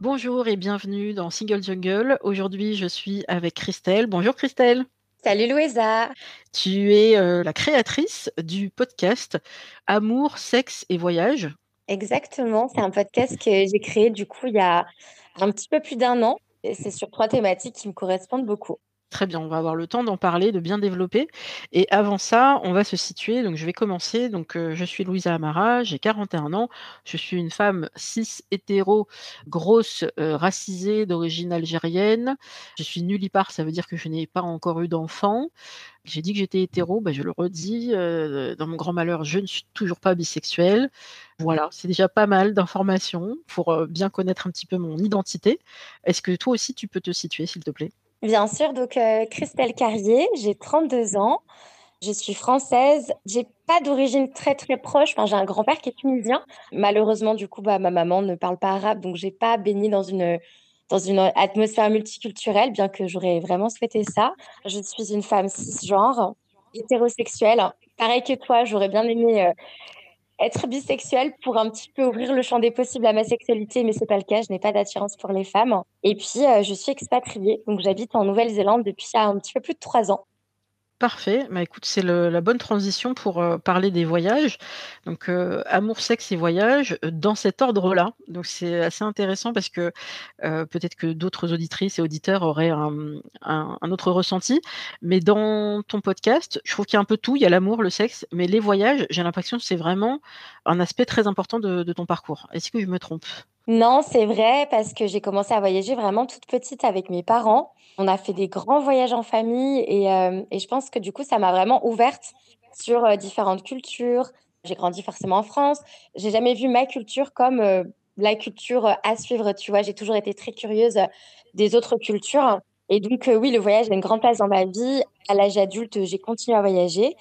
Bonjour et bienvenue dans Single Jungle. Aujourd'hui, je suis avec Christelle. Bonjour Christelle. Salut Louisa. Tu es euh, la créatrice du podcast Amour, sexe et voyage. Exactement, c'est un podcast que j'ai créé du coup il y a un petit peu plus d'un an. Et c'est sur trois thématiques qui me correspondent beaucoup. Très bien, on va avoir le temps d'en parler, de bien développer. Et avant ça, on va se situer. Donc, je vais commencer. Donc, euh, je suis Louisa Amara, j'ai 41 ans. Je suis une femme cis, hétéro, grosse, euh, racisée, d'origine algérienne. Je suis nullipare, ça veut dire que je n'ai pas encore eu d'enfant. J'ai dit que j'étais hétéro, bah, je le redis. Euh, dans mon grand malheur, je ne suis toujours pas bisexuelle. Voilà, c'est déjà pas mal d'informations pour bien connaître un petit peu mon identité. Est-ce que toi aussi, tu peux te situer, s'il te plaît? Bien sûr, donc euh, Christelle Carrier, j'ai 32 ans, je suis française, j'ai pas d'origine très très proche, enfin, j'ai un grand-père qui est tunisien. Malheureusement, du coup, bah, ma maman ne parle pas arabe, donc j'ai pas baigné dans une dans une atmosphère multiculturelle, bien que j'aurais vraiment souhaité ça. Je suis une femme cisgenre, hétérosexuelle. Pareil que toi, j'aurais bien aimé euh, être bisexuelle pour un petit peu ouvrir le champ des possibles à ma sexualité, mais c'est pas le cas. Je n'ai pas d'attirance pour les femmes. Et puis, euh, je suis expatriée, donc j'habite en Nouvelle-Zélande depuis un petit peu plus de trois ans. Parfait. Bah, écoute, c'est la bonne transition pour euh, parler des voyages. Donc, euh, amour, sexe et voyage, euh, dans cet ordre-là. Donc, c'est assez intéressant parce que peut-être que d'autres auditrices et auditeurs auraient un, autre ressenti. Mais dans ton podcast, je trouve qu'il y a un peu tout. Il y a l'amour, le sexe, mais les voyages, j'ai l'impression que c'est vraiment un aspect très important de ton parcours. Est-ce que je me trompe? Non, c'est vrai parce que j'ai commencé à voyager vraiment toute petite avec mes parents. On a fait des grands voyages en famille et, euh, je pense que du coup, ça m'a vraiment ouverte sur euh, différentes cultures. J'ai grandi forcément en France. J'ai jamais vu ma culture comme euh, la culture à suivre. Tu vois, j'ai toujours été très curieuse des autres cultures. Et donc, oui, le voyage a une grande place dans ma vie. À l'âge adulte, j'ai continué à voyager.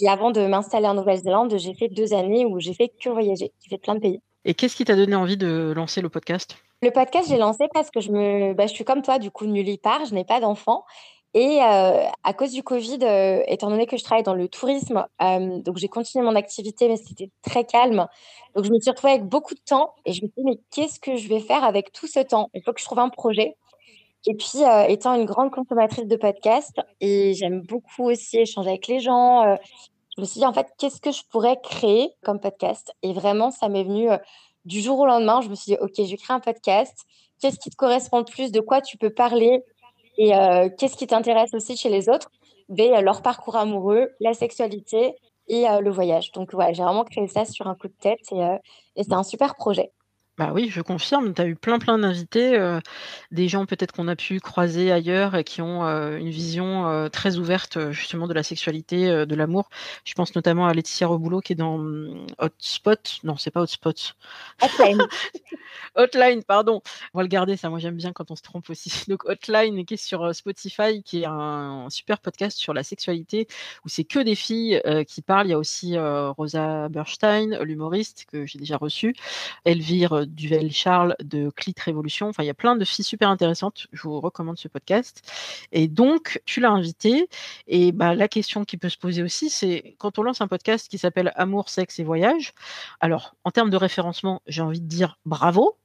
Et avant de m'installer en Nouvelle-Zélande, j'ai fait deux années où j'ai fait que voyager. J'ai fait plein de pays. Et qu'est-ce qui t'a donné envie de lancer le podcast? Le podcast, j'ai lancé parce que je, me, bah, je suis comme toi, du coup, nulle part, je n'ai pas d'enfant. Et euh, à cause du Covid, euh, étant donné que je travaille dans le tourisme, euh, donc j'ai continué mon activité, mais c'était très calme. Donc je me suis retrouvée avec beaucoup de temps et je me suis dit, mais qu'est-ce que je vais faire avec tout ce temps? Il faut que je trouve un projet. Et puis, étant une grande consommatrice de podcasts, et j'aime beaucoup aussi échanger avec les gens, je me suis dit, en fait, qu'est-ce que je pourrais créer comme podcast? Et vraiment, ça m'est venu euh, du jour au lendemain. Je me suis dit, OK, je créer un podcast. Qu'est-ce qui te correspond le plus? De quoi tu peux parler? Et euh, qu'est-ce qui t'intéresse aussi chez les autres? Ben, euh, Leur parcours amoureux, la sexualité et le voyage. Donc, ouais, j'ai vraiment créé ça sur un coup de tête et, et c'est un super projet. Bah oui, je confirme, tu as eu plein, plein d'invités, euh, des gens peut-être qu'on a pu croiser ailleurs et qui ont, euh, une vision, euh, très ouverte, justement de la sexualité, de l'amour. Je pense notamment à Laetitia Reboulot qui est dans, mmh, Hotspot. Non, c'est pas Hotspot. Hotline. Hotline, pardon. On va le garder ça, moi j'aime bien quand on se trompe aussi. Donc Hotline qui est sur, Spotify, qui est un super podcast sur la sexualité où c'est que des filles, qui parlent. Il y a aussi, Rosa Berstein, l'humoriste que j'ai déjà reçu, Elvire Duvel Charles de Clit Révolution. Enfin, il y a plein de filles super intéressantes. Je vous recommande ce podcast. Et donc, tu l'as invité. Et bah, la question qui peut se poser aussi, c'est quand on lance un podcast qui s'appelle Amour, sexe et voyage. Alors, en termes de référencement, j'ai envie de dire bravo.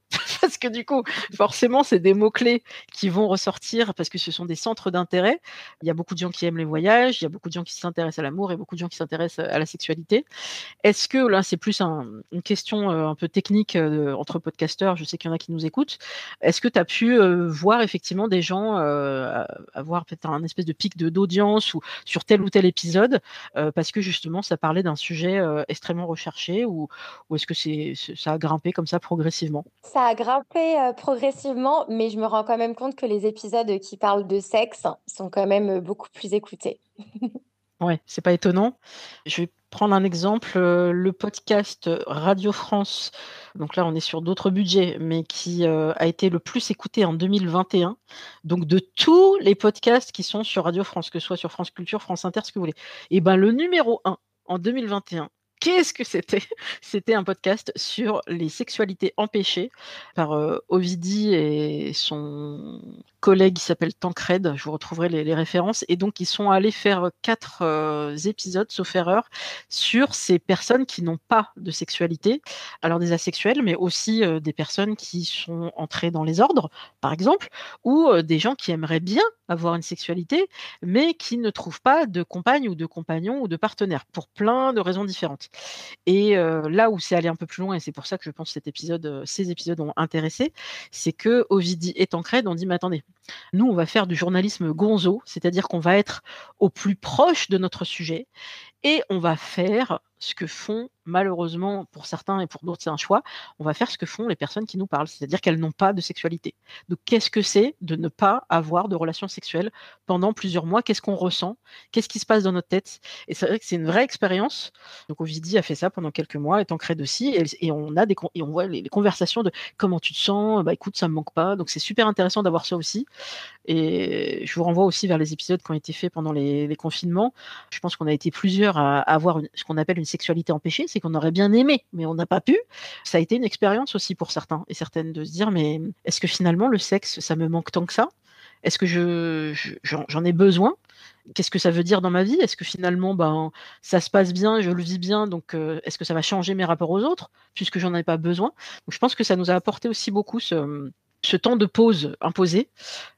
Parce que du coup, forcément, c'est des mots-clés qui vont ressortir parce que ce sont des centres d'intérêt. Il y a beaucoup de gens qui aiment les voyages, il y a beaucoup de gens qui s'intéressent à l'amour et beaucoup de gens qui s'intéressent à la sexualité. Est-ce que là, c'est plus une question euh, un peu technique euh, entre podcasteurs, je sais qu'il y en a qui nous écoutent. Est-ce que tu as pu euh, voir effectivement des gens avoir peut-être un espèce de pic d'audience ou sur tel ou tel épisode parce que justement ça parlait d'un sujet extrêmement recherché ou, ou est-ce que c'est ça a grimpé comme ça progressivement? Ça a grimpé progressivement, mais je me rends quand même compte que les épisodes qui parlent de sexe sont quand même beaucoup plus écoutés. Ouais, c'est pas étonnant. Je vais prendre un exemple, le podcast Radio France, donc là on est sur d'autres budgets, mais qui a été le plus écouté en 2021. Donc de tous les podcasts qui sont sur Radio France, que ce soit sur France Culture, France Inter, ce que vous voulez. Et ben le numéro 1 en 2021, qu'est-ce que c'était? C'était un podcast sur les sexualités empêchées par Ovidi et son collègue qui s'appelle Tancred, je vous retrouverai les, références, et donc ils sont allés faire quatre euh, épisodes, sauf erreur, sur ces personnes qui n'ont pas de sexualité, alors des asexuels, mais aussi euh, des personnes qui sont entrées dans les ordres, par exemple, ou euh, des gens qui aimeraient bien avoir une sexualité, mais qui ne trouvent pas de compagne ou de compagnon ou de partenaire, pour plein de raisons différentes. Et là où c'est allé un peu plus loin, et c'est pour ça que je pense que cet épisode, ces épisodes ont intéressé, c'est que Ovidi et Tancred ont dit, mais attendez, nous, on va faire du journalisme gonzo, c'est-à-dire qu'on va être au plus proche de notre sujet et on va faire ce que font, malheureusement, pour certains et pour d'autres, c'est un choix, on va faire ce que font les personnes qui nous parlent, c'est-à-dire qu'elles n'ont pas de sexualité. Donc, qu'est-ce que c'est de ne pas avoir de relations sexuelles pendant plusieurs mois? Qu'est-ce qu'on ressent? Qu'est-ce qui se passe dans notre tête? Et c'est vrai que c'est une vraie expérience. Donc, Ovidie a fait ça pendant quelques mois, et Tancred aussi, et, on a des et on voit les, conversations de comment tu te sens, bah écoute, ça me manque pas. Donc, c'est super intéressant d'avoir ça aussi. Et je vous renvoie aussi vers les épisodes qui ont été faits pendant les confinements. Je pense qu'on a été plusieurs à, avoir ce qu'on appelle une sexualité empêchée, c'est qu'on aurait bien aimé, mais on n'a pas pu. Ça a été une expérience aussi pour certains et certaines de se dire, mais est-ce que finalement le sexe, ça me manque tant que ça? Est-ce que je, j'en ai besoin? Qu'est-ce que ça veut dire dans ma vie? Est-ce que finalement, ben, ça se passe bien, je le vis bien, donc euh, est-ce que ça va changer mes rapports aux autres, puisque j'en ai pas besoin. Je pense que ça nous a apporté aussi beaucoup ce, ce temps de pause imposé.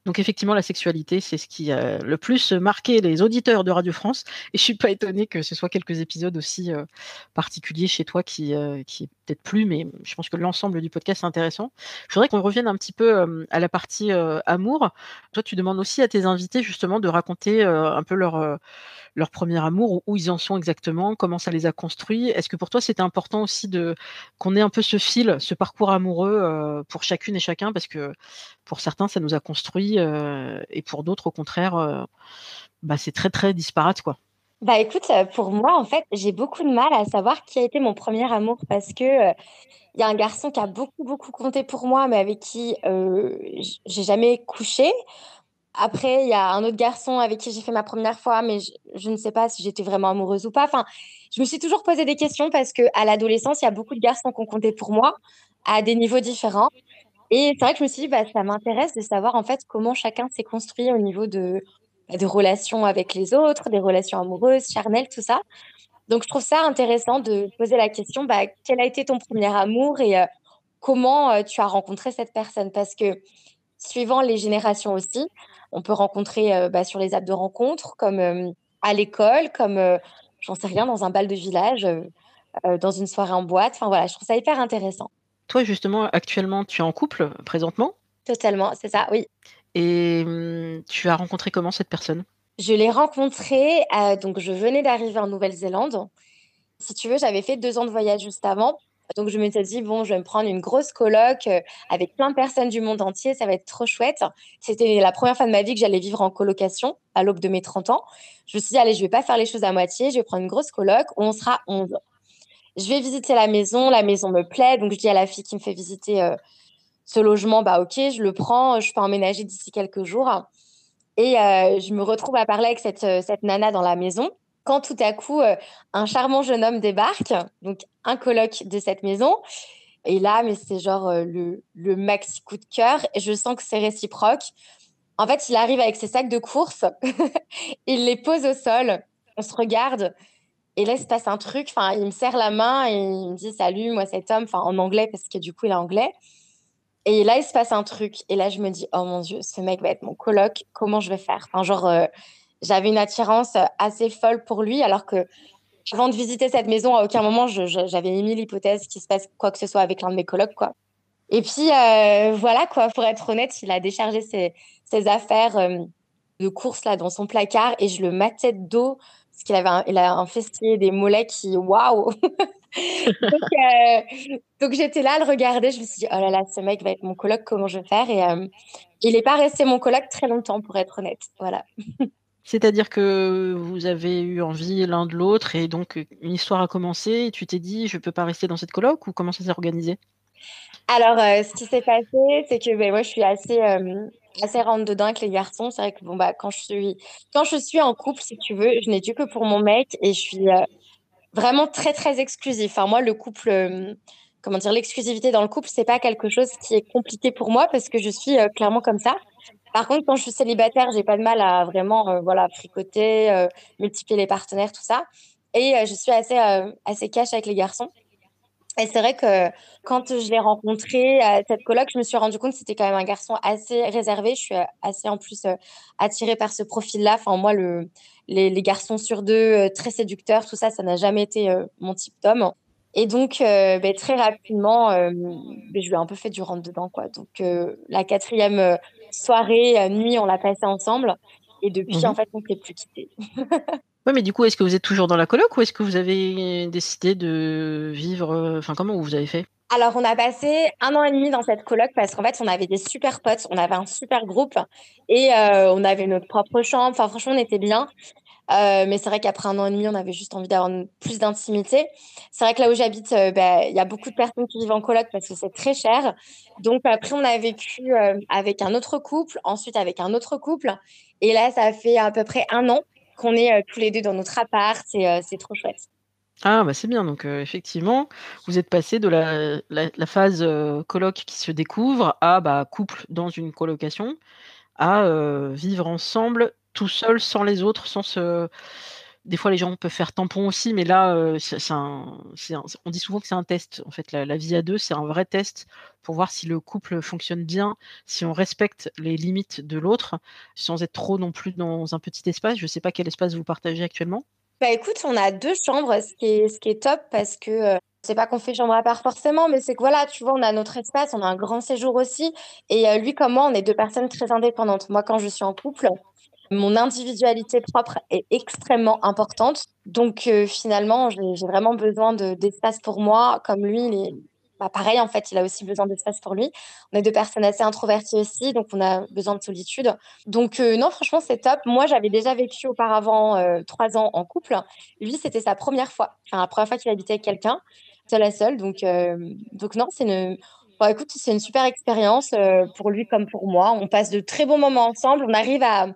Donc effectivement, la sexualité, c'est ce qui a le plus marqué les auditeurs de Radio France. Et je suis pas étonnée que ce soit quelques épisodes aussi euh, particuliers chez toi qui, euh, qui est peut-être plus, mais je pense que l'ensemble du podcast est intéressant. Je voudrais qu'on revienne un petit peu euh, à la partie amour. Toi, tu demandes aussi à tes invités justement de raconter un peu leur leur premier amour, où ils en sont exactement, comment ça les a construits. Est-ce que pour toi, c'était important aussi de qu'on ait un peu ce fil, ce parcours amoureux euh, pour chacune et chacun, parce que pour certains, ça nous a construit, euh, et pour d'autres, au contraire, euh, bah, c'est très très disparate, quoi. Bah écoute, pour moi, en fait, j'ai beaucoup de mal à savoir qui a été mon premier amour parce que il y a un garçon qui a beaucoup beaucoup compté pour moi, mais avec qui j'ai jamais couché. Après, il y a un autre garçon avec qui j'ai fait ma première fois, mais je, ne sais pas si j'étais vraiment amoureuse ou pas. Enfin, je me suis toujours posé des questions parce que à l'adolescence, il y a beaucoup de garçons qui ont compté pour moi à des niveaux différents. Et c'est vrai que je me suis dit, bah, ça m'intéresse de savoir en fait comment chacun s'est construit au niveau de, bah, de relations avec les autres, des relations amoureuses, charnelles, tout ça. Donc, je trouve ça intéressant de poser la question, bah, quel a été ton premier amour et euh, comment euh, tu as rencontré cette personne? Parce que suivant les générations aussi, on peut rencontrer euh, bah, sur les apps de rencontres, comme euh, à l'école, comme, euh, j'en sais rien, dans un bal de village, dans une soirée en boîte. Enfin voilà, je trouve ça hyper intéressant. Toi, justement, actuellement, tu es en couple présentement? Totalement, c'est ça, oui. Et hum, tu as rencontré comment cette personne? Je l'ai rencontrée, donc je venais d'arriver en Nouvelle-Zélande. Si tu veux, j'avais fait deux ans de voyage juste avant. Donc, je m'étais dit, bon, je vais me prendre une grosse coloc euh, avec plein de personnes du monde entier, ça va être trop chouette. C'était la première fois de ma vie que j'allais vivre en colocation à l'aube de mes 30 ans. Je me suis dit, allez, je vais pas faire les choses à moitié, je vais prendre une grosse coloc où on sera 11. Je vais visiter la maison, la maison me plaît, donc je dis à la fille qui me fait visiter euh, ce logement, bah ok, je le prends, je peux emménager d'ici quelques jours. Et euh, je me retrouve à parler avec cette, cette nana dans la maison quand tout à coup, euh, un charmant jeune homme débarque, donc un coloc de cette maison. Et là, mais c'est genre euh, le, le maxi coup de cœur. Et je sens que c'est réciproque. En fait, il arrive avec ses sacs de course, il les pose au sol, on se regarde. Et là, il se passe un truc. Enfin, il me serre la main et il me dit Salut, moi, cet homme, enfin, en anglais, parce que du coup, il est anglais. Et là, il se passe un truc. Et là, je me dis, oh mon Dieu, ce mec va être mon coloc. Comment je vais faire? Enfin, Genre, euh, j'avais une attirance assez folle pour lui, alors que avant de visiter cette maison, à aucun moment, j'avais émis l'hypothèse qu'il se passe quoi que ce soit avec l'un de mes colocs, quoi. Et puis, euh, voilà, quoi, pour être honnête, il a déchargé ses, affaires euh, de course là dans son placard et je le matais de dos parce qu'il avait un, il a un des mollets qui, waouh euh, donc, j'étais là à le regarder, je me suis dit, oh là là, ce mec va être mon coloc, comment je vais faire? Et euh, il n'est pas resté mon coloc très longtemps, pour être honnête. Voilà. C'est-à-dire que vous avez eu envie l'un de l'autre et donc une histoire a commencé et tu t'es dit, je ne peux pas rester dans cette coloc ou comment ça s'est organisé? Alors, euh, ce qui s'est passé, c'est que ben, moi, je suis assez, assez rentre dedans avec les garçons. C'est vrai que bon, bah, quand, je suis, quand je suis en couple, si tu veux, je n'ai dû que pour mon mec et je suis vraiment très très exclusif. Enfin, moi, le couple, euh, comment dire, l'exclusivité dans le couple, c'est pas quelque chose qui est compliqué pour moi parce que je suis euh, clairement comme ça. Par contre, quand je suis célibataire, j'ai pas de mal à vraiment, euh, voilà, fricoter, multiplier les partenaires, tout ça. Et je suis assez assez cash avec les garçons. Et c'est vrai que quand je l'ai rencontré à cette coloc, je me suis rendu compte que c'était quand même un garçon assez réservé. Je suis assez en plus attirée par ce profil-là. Enfin, moi, le, les, garçons sur deux, euh, très séducteurs, tout ça, ça n'a jamais été euh, mon type d'homme. Et donc, euh, ben, très rapidement, ben, je lui ai un peu fait du rentre-dedans. Donc, la quatrième soirée, nuit, on l'a passé ensemble. Et depuis, en mhm. fait, on ne s'est plus quitté. oui, mais du coup, est-ce que vous êtes toujours dans la coloc ou est-ce que vous avez décidé de vivre Enfin, comment vous avez fait? Alors, on a passé un an et demi dans cette coloc parce qu'en fait, on avait des super potes, on avait un super groupe et euh, on avait notre propre chambre. Enfin, franchement, on était bien. Euh, mais c'est vrai qu'après un an et demi, on avait juste envie d'avoir plus d'intimité. C'est vrai que là où j'habite, euh, bah, il y a beaucoup de personnes qui vivent en coloc parce que c'est très cher. Donc après, on a vécu avec un autre couple, ensuite avec un autre couple. Et là, ça fait à peu près un an qu'on est tous les deux dans notre appart. C'est trop chouette. Ah, bah, c'est bien. Donc, effectivement, vous êtes passé de la phase, coloc qui se découvre à, bah, couple dans une colocation, à, vivre ensemble tout seul sans les autres, sans se des fois les gens peuvent faire tampon aussi, mais là, c'est un on dit souvent que c'est un test. En fait, la vie à deux, c'est un vrai test pour voir si le couple fonctionne bien, si on respecte les limites de l'autre, sans être trop non plus dans un petit espace. Je ne sais pas quel espace vous partagez actuellement? Bah écoute, on a deux chambres, ce qui est, ce qui est top parce que euh, c'est pas qu'on fait chambre à part forcément, mais c'est que voilà, tu vois, on a notre espace, on a un grand séjour aussi. Et euh, lui comme moi, on est deux personnes très indépendantes. Moi, quand je suis en couple, mon individualité propre est extrêmement importante. Donc euh, finalement, j'ai vraiment besoin d'espace pour moi, comme lui, il est bah, pareil, en fait, il a aussi besoin d'espace pour lui. On est deux personnes assez introverties aussi, donc on a besoin de solitude. Donc, euh, non, franchement, c'est top. Moi, j'avais déjà vécu auparavant euh, trois ans en couple. Lui, c'était sa première fois. Enfin, la première fois qu'il habitait avec quelqu'un, seul à seul. Donc, donc non, c'est une. écoute, c'est une super expérience pour lui comme pour moi. On passe de très bons moments ensemble. On arrive à,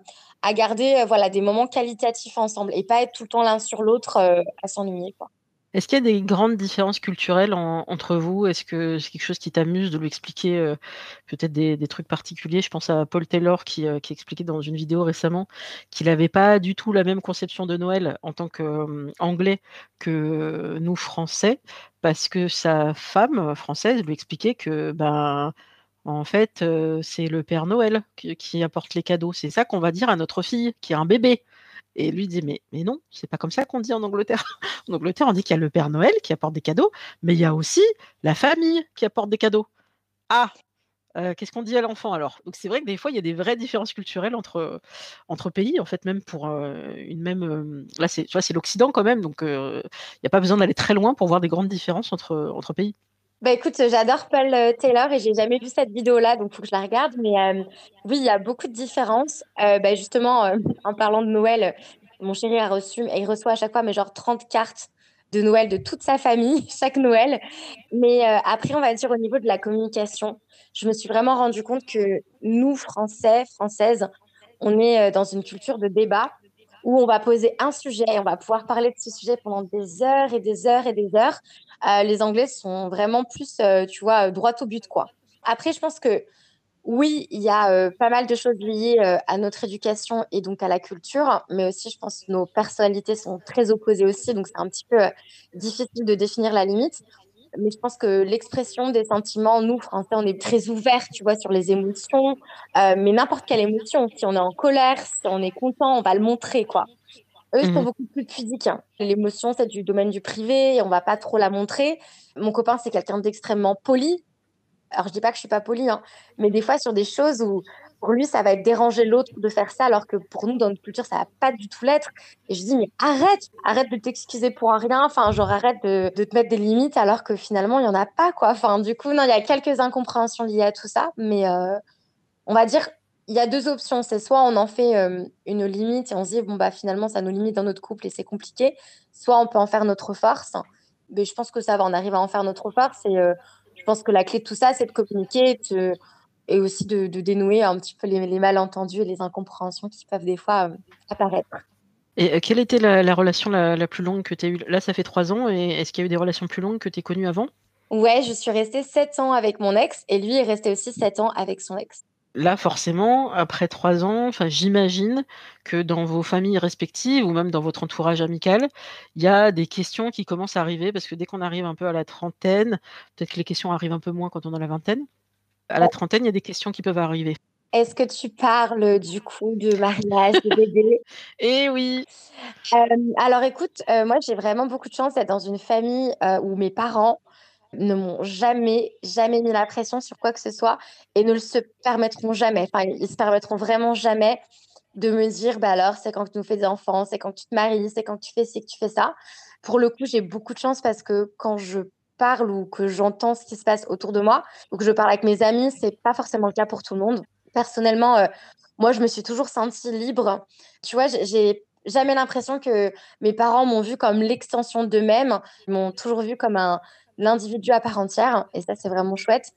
à garder voilà, des moments qualitatifs ensemble et pas être tout le temps l'un sur l'autre à s'ennuyer. Est-ce qu'il y a des grandes différences culturelles entre vous? Est-ce que c'est quelque chose qui t'amuse de lui expliquer, euh, peut-être des trucs particuliers? Je pense à Paul Taylor qui, euh, qui expliquait dans une vidéo récemment qu'il n'avait pas du tout la même conception de Noël en tant qu'Anglais que nous Français, parce que sa femme, française, lui expliquait que, ben, en fait, c'est le Père Noël qui apporte les cadeaux. C'est ça qu'on va dire à notre fille qui a un bébé. Et lui dit mais, mais non, c'est pas comme ça qu'on dit en Angleterre. en Angleterre, on dit qu'il y a le Père Noël qui apporte des cadeaux, mais il y a aussi la famille qui apporte des cadeaux. Ah, qu'est-ce qu'on dit à l'enfant alors? Donc c'est vrai que des fois il y a des vraies différences culturelles entre, pays, en fait même pour une même. Là c'est c'est l'Occident quand même, donc il n'y a pas besoin d'aller très loin pour voir des grandes différences entre, entre pays. Bah écoute, j'adore Paul euh, Taylor et j'ai jamais vu cette vidéo-là, donc faut que je la regarde. Mais euh, oui, il y a beaucoup de différences. Euh, bah justement, en parlant de Noël, mon chéri a reçu, il reçoit à chaque fois mais genre 30 cartes de Noël de toute sa famille, chaque Noël. Mais après, on va dire au niveau de la communication, je me suis vraiment rendu compte que nous, Français, Françaises, on est dans une culture de débat où on va poser un sujet et on va pouvoir parler de ce sujet pendant des heures et des heures et des heures. Euh, les Anglais sont vraiment plus, euh, tu vois, droit au but, quoi. Après, je pense que oui, il y a euh, pas mal de choses liées à notre éducation et donc à la culture, mais aussi, je pense que nos personnalités sont très opposées aussi, donc c'est un petit peu difficile de définir la limite. Mais je pense que l'expression des sentiments, nous, Français, on est très ouverts, tu vois, sur les émotions, euh, mais n'importe quelle émotion. Si on est en colère, si on est content, on va le montrer, quoi. Eux, ils sont mmh beaucoup plus physiques. Hein. L'émotion, c'est du domaine du privé, on va pas trop la montrer. Mon copain, c'est quelqu'un d'extrêmement poli. Alors, je dis pas que je suis pas polie, hein, mais des fois, sur des choses où pour lui, ça va être déranger l'autre de faire ça, alors que pour nous, dans notre culture, ça va pas du tout l'être. Et je dis, mais arrête, arrête de t'excuser pour rien. Enfin, genre, arrête de, te mettre des limites, alors que finalement, il y en a pas, quoi. Enfin, du coup, non, il y a quelques incompréhensions liées à tout ça, mais euh, on va dire, il y a deux options. C'est soit on en fait euh, une limite et on se dit, bon, bah, finalement, ça nous limite dans notre couple et c'est compliqué. Soit on peut en faire notre force. Mais je pense que ça va, on arrive à en faire notre force. Et euh, je pense que la clé de tout ça, c'est de communiquer, de et aussi de, dénouer un petit peu les, malentendus et les incompréhensions qui peuvent des fois euh, apparaître. Et euh, quelle était la, relation la, plus longue que tu as eue? Là, ça fait trois ans, et est-ce qu'il y a eu des relations plus longues que tu as connues avant? Ouais, je suis restée sept ans avec mon ex, et lui est resté aussi sept ans avec son ex. Là, forcément, après trois ans, j'imagine que dans vos familles respectives ou même dans votre entourage amical, il y a des questions qui commencent à arriver parce que dès qu'on arrive un peu à la trentaine, peut-être que les questions arrivent un peu moins quand on a la vingtaine à la trentaine, il y a des questions qui peuvent arriver. Est-ce que tu parles du coup de mariage, de bébé? Eh oui. alors écoute, moi j'ai vraiment beaucoup de chance d'être dans une famille où mes parents ne m'ont jamais, jamais mis la pression sur quoi que ce soit et ne le se permettront jamais. Enfin, ils se permettront vraiment jamais de me dire, bah alors, c'est quand tu nous fais des enfants, c'est quand tu te maries, c'est quand tu fais ci, que tu fais ça. Pour le coup, j'ai beaucoup de chance parce que quand je parle ou que j'entends ce qui se passe autour de moi ou que je parle avec mes amis, c'est pas forcément le cas pour tout le monde. Personnellement, euh, moi, je me suis toujours sentie libre. Tu vois, j'ai jamais l'impression que mes parents m'ont vu comme l'extension d'eux-mêmes. Ils m'ont toujours vu comme un individu à part entière. Et ça, c'est vraiment chouette.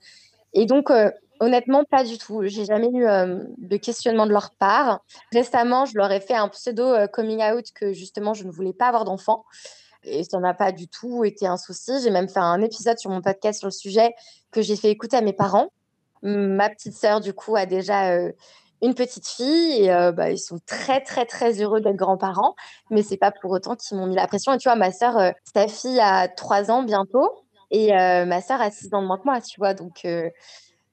Et donc, euh, honnêtement, pas du tout. J'ai jamais eu euh, de questionnement de leur part. Récemment, je leur ai fait un pseudo coming out que justement, je ne voulais pas avoir d'enfant et ça n'a pas du tout été un souci. J'ai même fait un épisode sur mon podcast sur le sujet que j'ai fait écouter à mes parents. Ma petite sœur, du coup, a déjà euh, une petite fille et euh, bah, ils sont très, très, très heureux d'être grands-parents. Mais c'est pas pour autant qu'ils m'ont mis la pression. Et tu vois, ma sœur, euh, sa fille a trois ans bientôt et ma sœur a six ans de moins que moi, tu vois. Donc,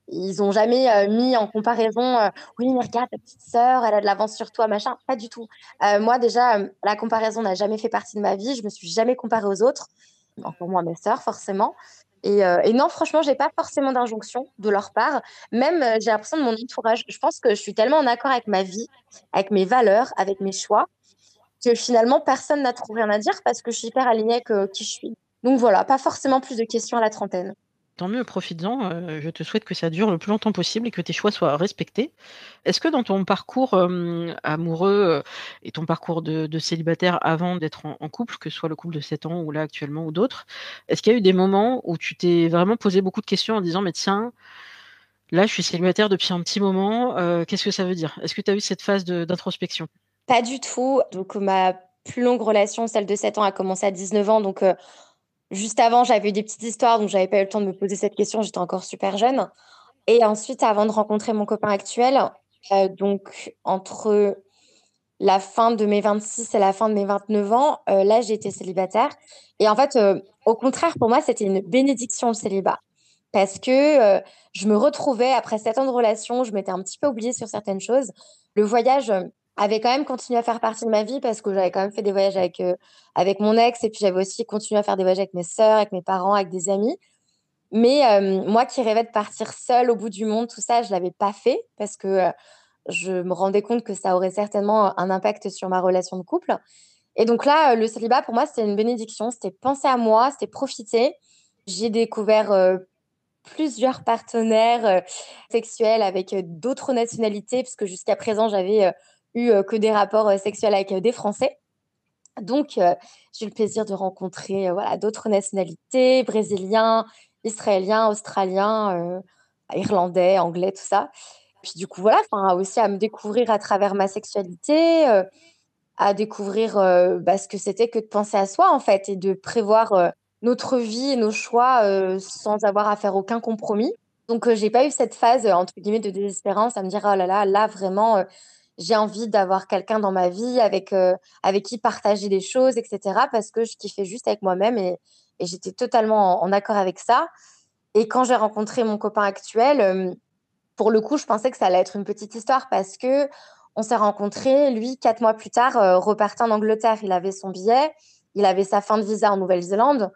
ils n'ont jamais euh, mis en comparaison, euh, oui, mais regarde, ta petite sœur, elle a de l'avance sur toi, machin. Pas du tout. Euh, moi, déjà, la comparaison n'a jamais fait partie de ma vie. Je me suis jamais comparée aux autres, encore moins mes sœurs, forcément. Et, et non, franchement, j'ai pas forcément d'injonction de leur part. Même, j'ai l'impression de mon entourage. Je pense que je suis tellement en accord avec ma vie, avec mes valeurs, avec mes choix, que finalement, personne n'a trop rien à dire parce que je suis hyper alignée avec qui je suis. Donc voilà, pas forcément plus de questions à la trentaine. Tant mieux, profites-en. Euh, je te souhaite que ça dure le plus longtemps possible et que tes choix soient respectés. Est-ce que dans ton parcours amoureux euh, et ton parcours de, célibataire avant d'être en, couple, que ce soit le couple de 7 ans ou là actuellement ou d'autres, est-ce qu'il y a eu des moments où tu t'es vraiment posé beaucoup de questions en disant mais tiens, là je suis célibataire depuis un petit moment, euh, qu'est-ce que ça veut dire? Est-ce que tu as eu cette phase d'introspection? Pas du tout. Donc ma plus longue relation, celle de 7 ans, a commencé à 19 ans. Donc Juste avant, j'avais eu des petites histoires, donc j'avais pas eu le temps de me poser cette question, j'étais encore super jeune. Et ensuite, avant de rencontrer mon copain actuel, euh, donc entre la fin de mes 26 et la fin de mes 29 ans, euh, là, j'étais célibataire. Et en fait, euh, au contraire, pour moi, c'était une bénédiction le célibat. Parce que je me retrouvais, après sept ans de relation, je m'étais un petit peu oubliée sur certaines choses. Le voyage avait quand même continué à faire partie de ma vie parce que j'avais quand même fait des voyages avec, euh, avec mon ex et puis j'avais aussi continué à faire des voyages avec mes sœurs, avec mes parents, avec des amis. Mais euh, moi qui rêvais de partir seule au bout du monde, tout ça, je ne l'avais pas fait parce que euh, je me rendais compte que ça aurait certainement un impact sur ma relation de couple. Et donc là, le célibat, pour moi, c'était une bénédiction. C'était penser à moi, c'était profiter. J'ai découvert plusieurs partenaires sexuels avec d'autres nationalités, parce que jusqu'à présent, j'avais eu euh, que des rapports euh, sexuels avec euh, des Français. Donc, j'ai eu le plaisir de rencontrer voilà, d'autres nationalités, brésiliens, israéliens, australiens, irlandais, anglais, tout ça. Puis du coup, voilà, aussi à me découvrir à travers ma sexualité, à découvrir bah, ce que c'était que de penser à soi, en fait, et de prévoir notre vie et nos choix sans avoir à faire aucun compromis. Donc, j'ai pas eu cette phase, entre guillemets, de désespérance à me dire, oh là là, là, vraiment, j'ai envie d'avoir quelqu'un dans ma vie avec, euh, avec qui partager des choses, etc. Parce que je kiffais juste avec moi-même et, j'étais totalement en, accord avec ça. Et quand j'ai rencontré mon copain actuel, pour le coup, je pensais que ça allait être une petite histoire parce que on s'est rencontrés, lui, quatre mois plus tard, euh, repartait en Angleterre. Il avait son billet, il avait sa fin de visa en Nouvelle-Zélande.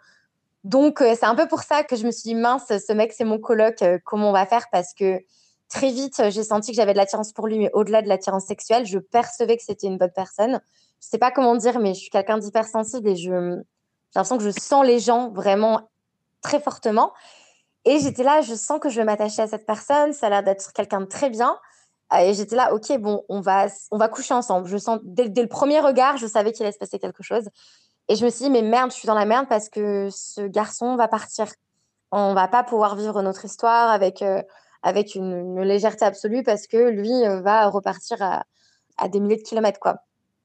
Donc, euh, c'est un peu pour ça que je me suis dit, mince, ce mec, c'est mon coloc, euh, comment on va faire? Parce que très vite, j'ai senti que j'avais de l'attirance pour lui, mais au-delà de l'attirance sexuelle, je percevais que c'était une bonne personne. Je sais pas comment dire, mais je suis quelqu'un d'hypersensible et j'ai l'impression que je sens les gens vraiment très fortement. Et j'étais là, je sens que je vais m'attacher à cette personne, ça a l'air d'être quelqu'un de très bien. Euh, et j'étais là, ok, bon, on va, on va coucher ensemble. Je sens, dès, le premier regard, je savais qu'il allait se passer quelque chose. Et je me suis dit, mais merde, je suis dans la merde parce que ce garçon va partir. On va pas pouvoir vivre notre histoire avec, euh, avec une, légèreté absolue parce que lui euh, va repartir à, des milliers de kilomètres, quoi.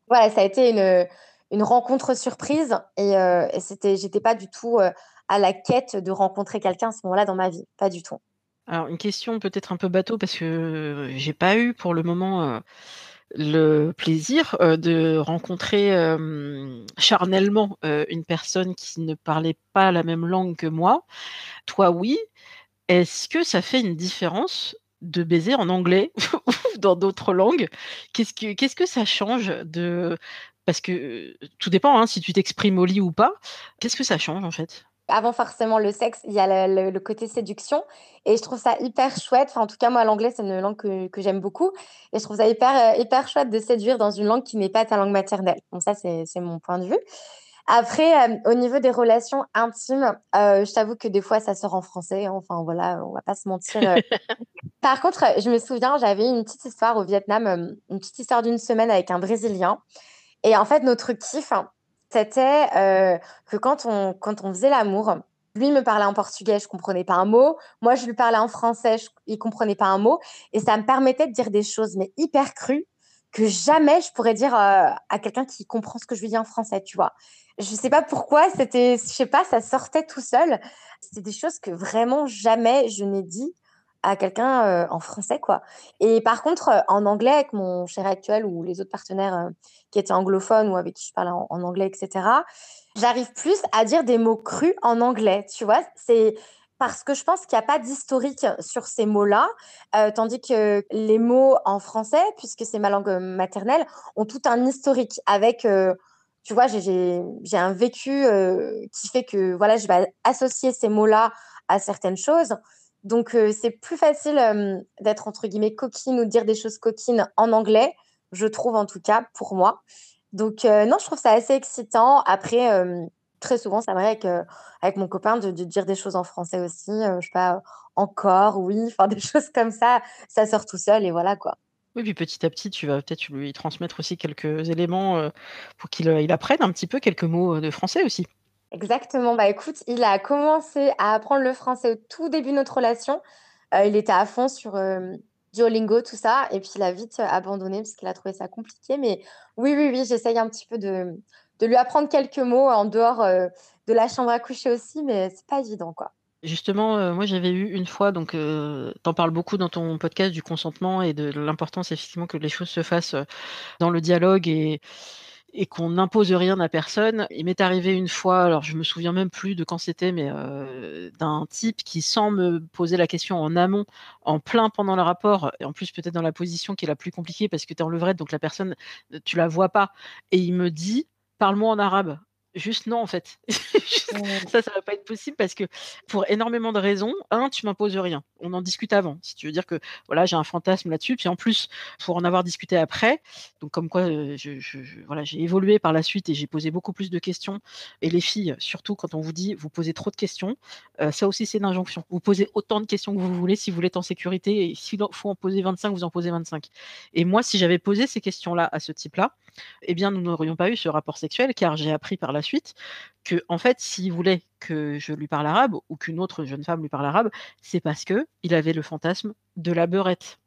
Voilà, ça a été une, rencontre surprise et, et c'était, j'étais pas du tout à la quête de rencontrer quelqu'un à ce moment-là dans ma vie, pas du tout. Alors une question peut-être un peu bateau parce que j'ai pas eu pour le moment, le plaisir, de rencontrer, charnellement, une personne qui ne parlait pas la même langue que moi. Toi, oui. Est-ce que ça fait une différence de baiser en anglais ou dans d'autres langues? Qu'est-ce que qu'est-ce que ça change de parce que, tout dépend, hein, si tu t'exprimes au lit ou pas. Qu'est-ce que ça change en fait? avant forcément le sexe, il y a le, côté séduction. Et je trouve ça hyper chouette. Enfin, en tout cas, moi, l'anglais, c'est une langue que, que j'aime beaucoup. Et je trouve ça hyper, euh, hyper chouette de séduire dans une langue qui n'est pas ta langue maternelle. Donc ça, c'est mon point de vue. Après, euh, au niveau des relations intimes, euh, je t'avoue que des fois, ça sort en français. Enfin, voilà, on va pas se mentir. Par contre, je me souviens, j'avais une petite histoire au Vietnam, une petite histoire d'une semaine avec un Brésilien. Et en fait, notre kiff, c'était euh, que quand on, quand on faisait l'amour, lui me parlait en portugais, je comprenais pas un mot. Moi, je lui parlais en français, je, il comprenait pas un mot. Et ça me permettait de dire des choses, mais hyper crues, que jamais je pourrais dire euh, à quelqu'un qui comprend ce que je lui dis en français, tu vois. Je sais pas pourquoi, c'était, je sais pas, ça sortait tout seul. C'était des choses que vraiment jamais je n'ai dit à quelqu'un euh, en français, quoi. Et par contre, euh, en anglais, avec mon cher actuel ou les autres partenaires qui étaient anglophones ou avec qui je parlais en, anglais, etc., j'arrive plus à dire des mots crus en anglais, tu vois. C'est parce que je pense qu'il n'y a pas d'historique sur ces mots-là, tandis que les mots en français, puisque c'est ma langue maternelle, ont tout un historique avec tu vois, j'ai un vécu qui fait que voilà, je vais associer ces mots-là à certaines choses. Donc, euh, c'est plus facile euh, d'être entre guillemets coquine ou de dire des choses coquines en anglais, je trouve en tout cas pour moi. Donc, euh, non, je trouve ça assez excitant. Après, très souvent, ça m'arrive avec, avec mon copain de, dire des choses en français aussi. je sais pas, encore, oui, enfin des choses comme ça. Ça sort tout seul et voilà quoi. Oui, puis petit à petit, tu vas peut-être lui transmettre aussi quelques éléments pour qu'il apprenne un petit peu quelques mots de français aussi. Exactement. Bah écoute, il a commencé à apprendre le français au tout début de notre relation. Euh, il était à fond sur euh, Duolingo, tout ça. Et puis il a vite euh, abandonné parce qu'il a trouvé ça compliqué. Mais oui, oui, oui, j'essaye un petit peu de, de, lui apprendre quelques mots en dehors de la chambre à coucher aussi. Mais c'est pas évident. Justement, moi j'avais eu une fois, donc tu en parles beaucoup dans ton podcast du consentement et de l'importance effectivement que les choses se fassent dans le dialogue et, qu'on n'impose rien à personne. Il m'est arrivé une fois, alors je me souviens même plus de quand c'était, mais euh, d'un type qui, sans me poser la question en amont, en plein pendant le rapport, et en plus peut-être dans la position qui est la plus compliquée parce que tu es en levrette, donc la personne, tu la vois pas, et il me dit, parle-moi en arabe. Juste non, en fait. ça, ça va pas être possible parce que pour énormément de raisons, un, tu m'imposes rien. On en discute avant. Si tu veux dire que voilà, j'ai un fantasme là-dessus, puis en plus, pour en avoir discuté après, donc comme quoi, euh, je, voilà, j'ai évolué par la suite et j'ai posé beaucoup plus de questions. Et les filles, surtout quand on vous dit vous posez trop de questions, euh, ça aussi c'est une injonction. Vous posez autant de questions que vous voulez si vous voulez être en sécurité. Et s'il faut en poser 25, vous en posez 25. Et moi, si j'avais posé ces questions-là à ce type-là, eh bien, nous n'aurions pas eu ce rapport sexuel, car j'ai appris par la suite que, en fait, s'il voulait que je lui parle arabe ou qu'une autre jeune femme lui parle arabe, c'est parce que il avait le fantasme de la beurette.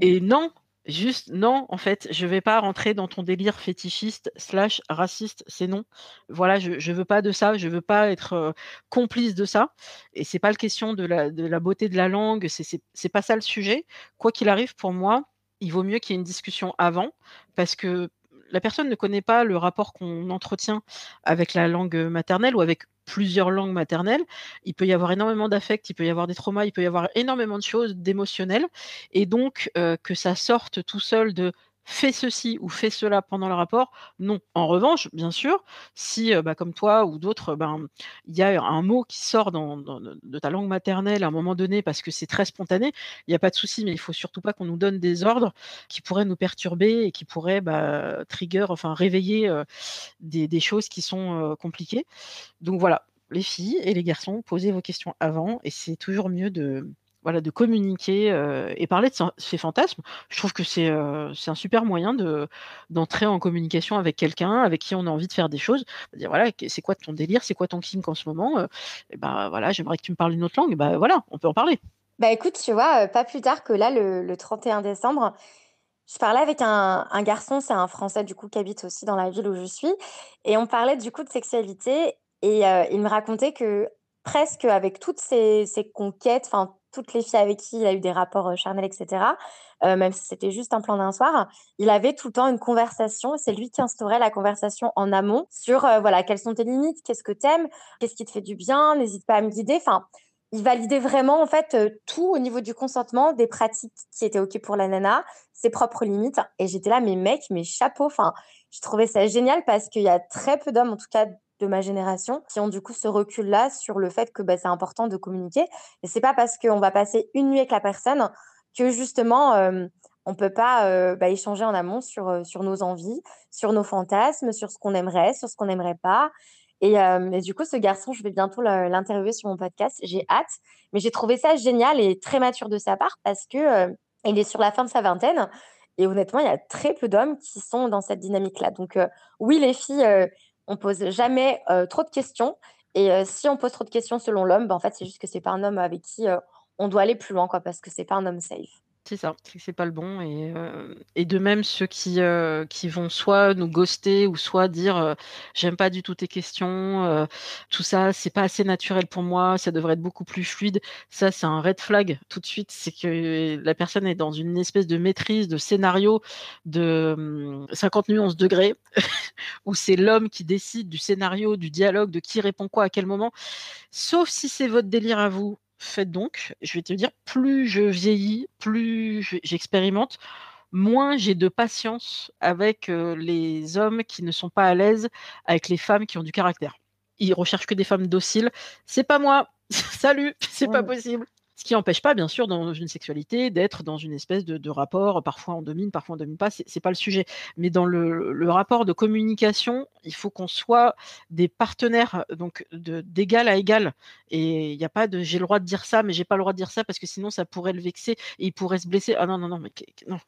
Et non, juste non, en fait, je vais pas rentrer dans ton délire fétichiste slash raciste, c'est non. Voilà, je, je veux pas de ça, je veux pas être euh, complice de ça. Et c'est pas la question de la, de la beauté de la langue, c'est pas ça le sujet. Quoi qu'il arrive, pour moi, il vaut mieux qu'il y ait une discussion avant, parce que la personne ne connaît pas le rapport qu'on entretient avec la langue maternelle ou avec plusieurs langues maternelles, il peut y avoir énormément d'affects, il peut y avoir des traumas, il peut y avoir énormément de choses, d'émotionnel et donc que ça sorte tout seul de fais ceci ou fais cela pendant le rapport, non. En revanche, bien sûr, si bah, comme toi ou d'autres, ben, il y a un mot qui sort de ta langue maternelle à un moment donné parce que c'est très spontané, il n'y a pas de souci, mais il faut surtout pas qu'on nous donne des ordres qui pourraient nous perturber et qui pourraient bah, trigger, enfin réveiller des, choses qui sont compliquées. Donc voilà, les filles et les garçons, posez vos questions avant et c'est toujours mieux de voilà, de communiquer et parler de ses fantasmes. Je trouve que c'est un super moyen de d'entrer en communication avec quelqu'un avec qui on a envie de faire des choses. Dire voilà, c'est quoi ton délire, c'est quoi ton kink en ce moment et ben voilà, j'aimerais que tu me parles une autre langue. Bah voilà, on peut en parler. Bah écoute, tu vois, pas plus tard que là, le, 31 décembre, je parlais avec un, un garçon, c'est un Français du coup qui habite aussi dans la ville où je suis, et on parlait du coup de sexualité, et il me racontait que presque avec toutes ces, ces conquêtes, enfin toutes les filles avec qui il a eu des rapports charnels, etc., même si c'était juste un plan d'un soir, il avait tout le temps une conversation. C'est lui qui instaurait la conversation en amont sur voilà quelles sont tes limites, qu'est-ce que t'aimes, qu'est-ce qui te fait du bien, n'hésite pas à me guider. Enfin, il validait vraiment en fait tout au niveau du consentement, des pratiques qui étaient ok pour la nana, ses propres limites. Et j'étais là, mes mecs, mes chapeaux. Enfin, je trouvais ça génial parce qu'il y a très peu d'hommes, en tout cas de ma génération qui ont du coup ce recul-là sur le fait que bah, c'est important de communiquer. Et c'est pas parce qu'on va passer une nuit avec la personne que justement euh, on peut pas bah, échanger en amont sur, sur nos envies, sur nos fantasmes, sur ce qu'on aimerait, sur ce qu'on n'aimerait pas. Et, et, du coup, ce garçon, je vais bientôt l'interviewer sur mon podcast. J'ai hâte, mais j'ai trouvé ça génial et très mature de sa part parce que il est sur la fin de sa vingtaine. Et honnêtement, il y a très peu d'hommes qui sont dans cette dynamique-là. Donc, oui, les filles, on pose jamais trop de questions. Et si on pose trop de questions selon l'homme, ben, en fait, c'est juste que c'est pas un homme avec qui on doit aller plus loin, quoi, parce que c'est pas un homme safe. C'est ça, c'est pas le bon. Et, et de même, ceux qui, qui vont soit nous ghoster ou soit dire j'aime pas du tout tes questions, tout ça, c'est pas assez naturel pour moi, ça devrait être beaucoup plus fluide. Ça, c'est un red flag tout de suite. C'est que la personne est dans une espèce de maîtrise, de scénario de 50 mmh, nuances degrés, où c'est l'homme qui décide du scénario, du dialogue, de qui répond quoi à quel moment. Sauf si c'est votre délire à vous, faites donc, je vais te dire, plus je vieillis, plus j'expérimente, moins j'ai de patience avec les hommes qui ne sont pas à l'aise avec les femmes qui ont du caractère. Ils recherchent que des femmes dociles. C'est pas moi. Salut, c'est pas possible. Ce qui n'empêche pas, bien sûr, dans une sexualité, d'être dans une espèce de, rapport, parfois on domine, parfois on domine pas, c'est pas le sujet. Mais dans le, rapport de communication, il faut qu'on soit des partenaires, donc d'égal à égal. Et il n'y a pas de j'ai le droit de dire ça, mais j'ai pas le droit de dire ça parce que sinon ça pourrait le vexer et il pourrait se blesser. Ah non, non, non, mais non.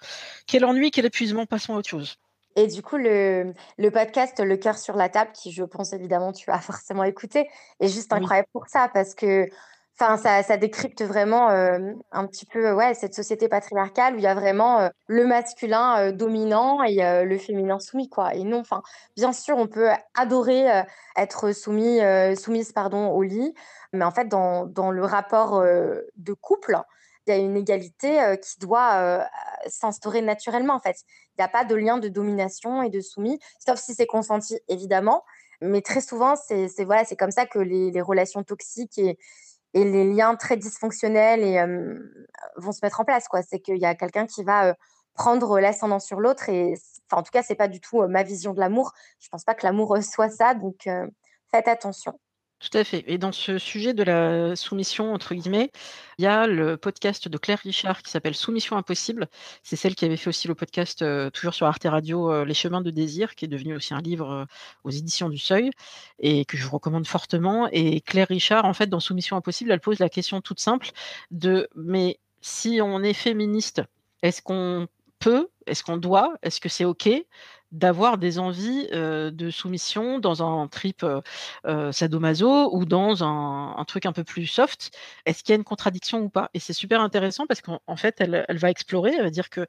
Quel ennui, quel épuisement, passons à autre chose. Et du coup, le, le, podcast Le cœur sur la table, qui je pense évidemment tu as forcément écouté, est juste incroyable pour ça parce que Enfin, ça, ça, décrypte vraiment euh, un petit peu ouais, cette société patriarcale où il y a vraiment euh, le masculin euh, dominant et le féminin soumis. Quoi. Et non, enfin, bien sûr, on peut adorer être soumis, soumise pardon, au lit, mais en fait, dans, dans le rapport de couple, il y a une égalité qui doit s'instaurer naturellement. En fait, il n'y a pas de lien de domination et de soumis, sauf si c'est consenti, évidemment. Mais très souvent, c'est voilà, comme ça que les, les relations toxiques et, et les liens très dysfonctionnels et, vont se mettre en place. Quoi. C'est qu'il y a quelqu'un qui va prendre l'ascendant sur l'autre. Et en tout cas, c'est pas du tout ma vision de l'amour. Je pense pas que l'amour soit ça. Donc, faites attention. Tout à fait. Et dans ce sujet de la soumission, entre guillemets, il y a le podcast de Claire Richard qui s'appelle Soumission impossible. C'est celle qui avait fait aussi le podcast, euh, toujours sur Arte Radio, euh, Les chemins de désir, qui est devenu aussi un livre euh, aux éditions du Seuil et que je vous recommande fortement. Et Claire Richard, en fait, dans Soumission impossible, elle pose la question toute simple de mais si on est féministe, est-ce qu'on est-ce qu'on doit, est-ce que c'est OK d'avoir des envies de soumission dans un trip sadomaso ou dans un, truc un peu plus soft? Est-ce qu'il y a une contradiction ou pas? Et c'est super intéressant parce qu'en fait, elle, va explorer, elle va dire que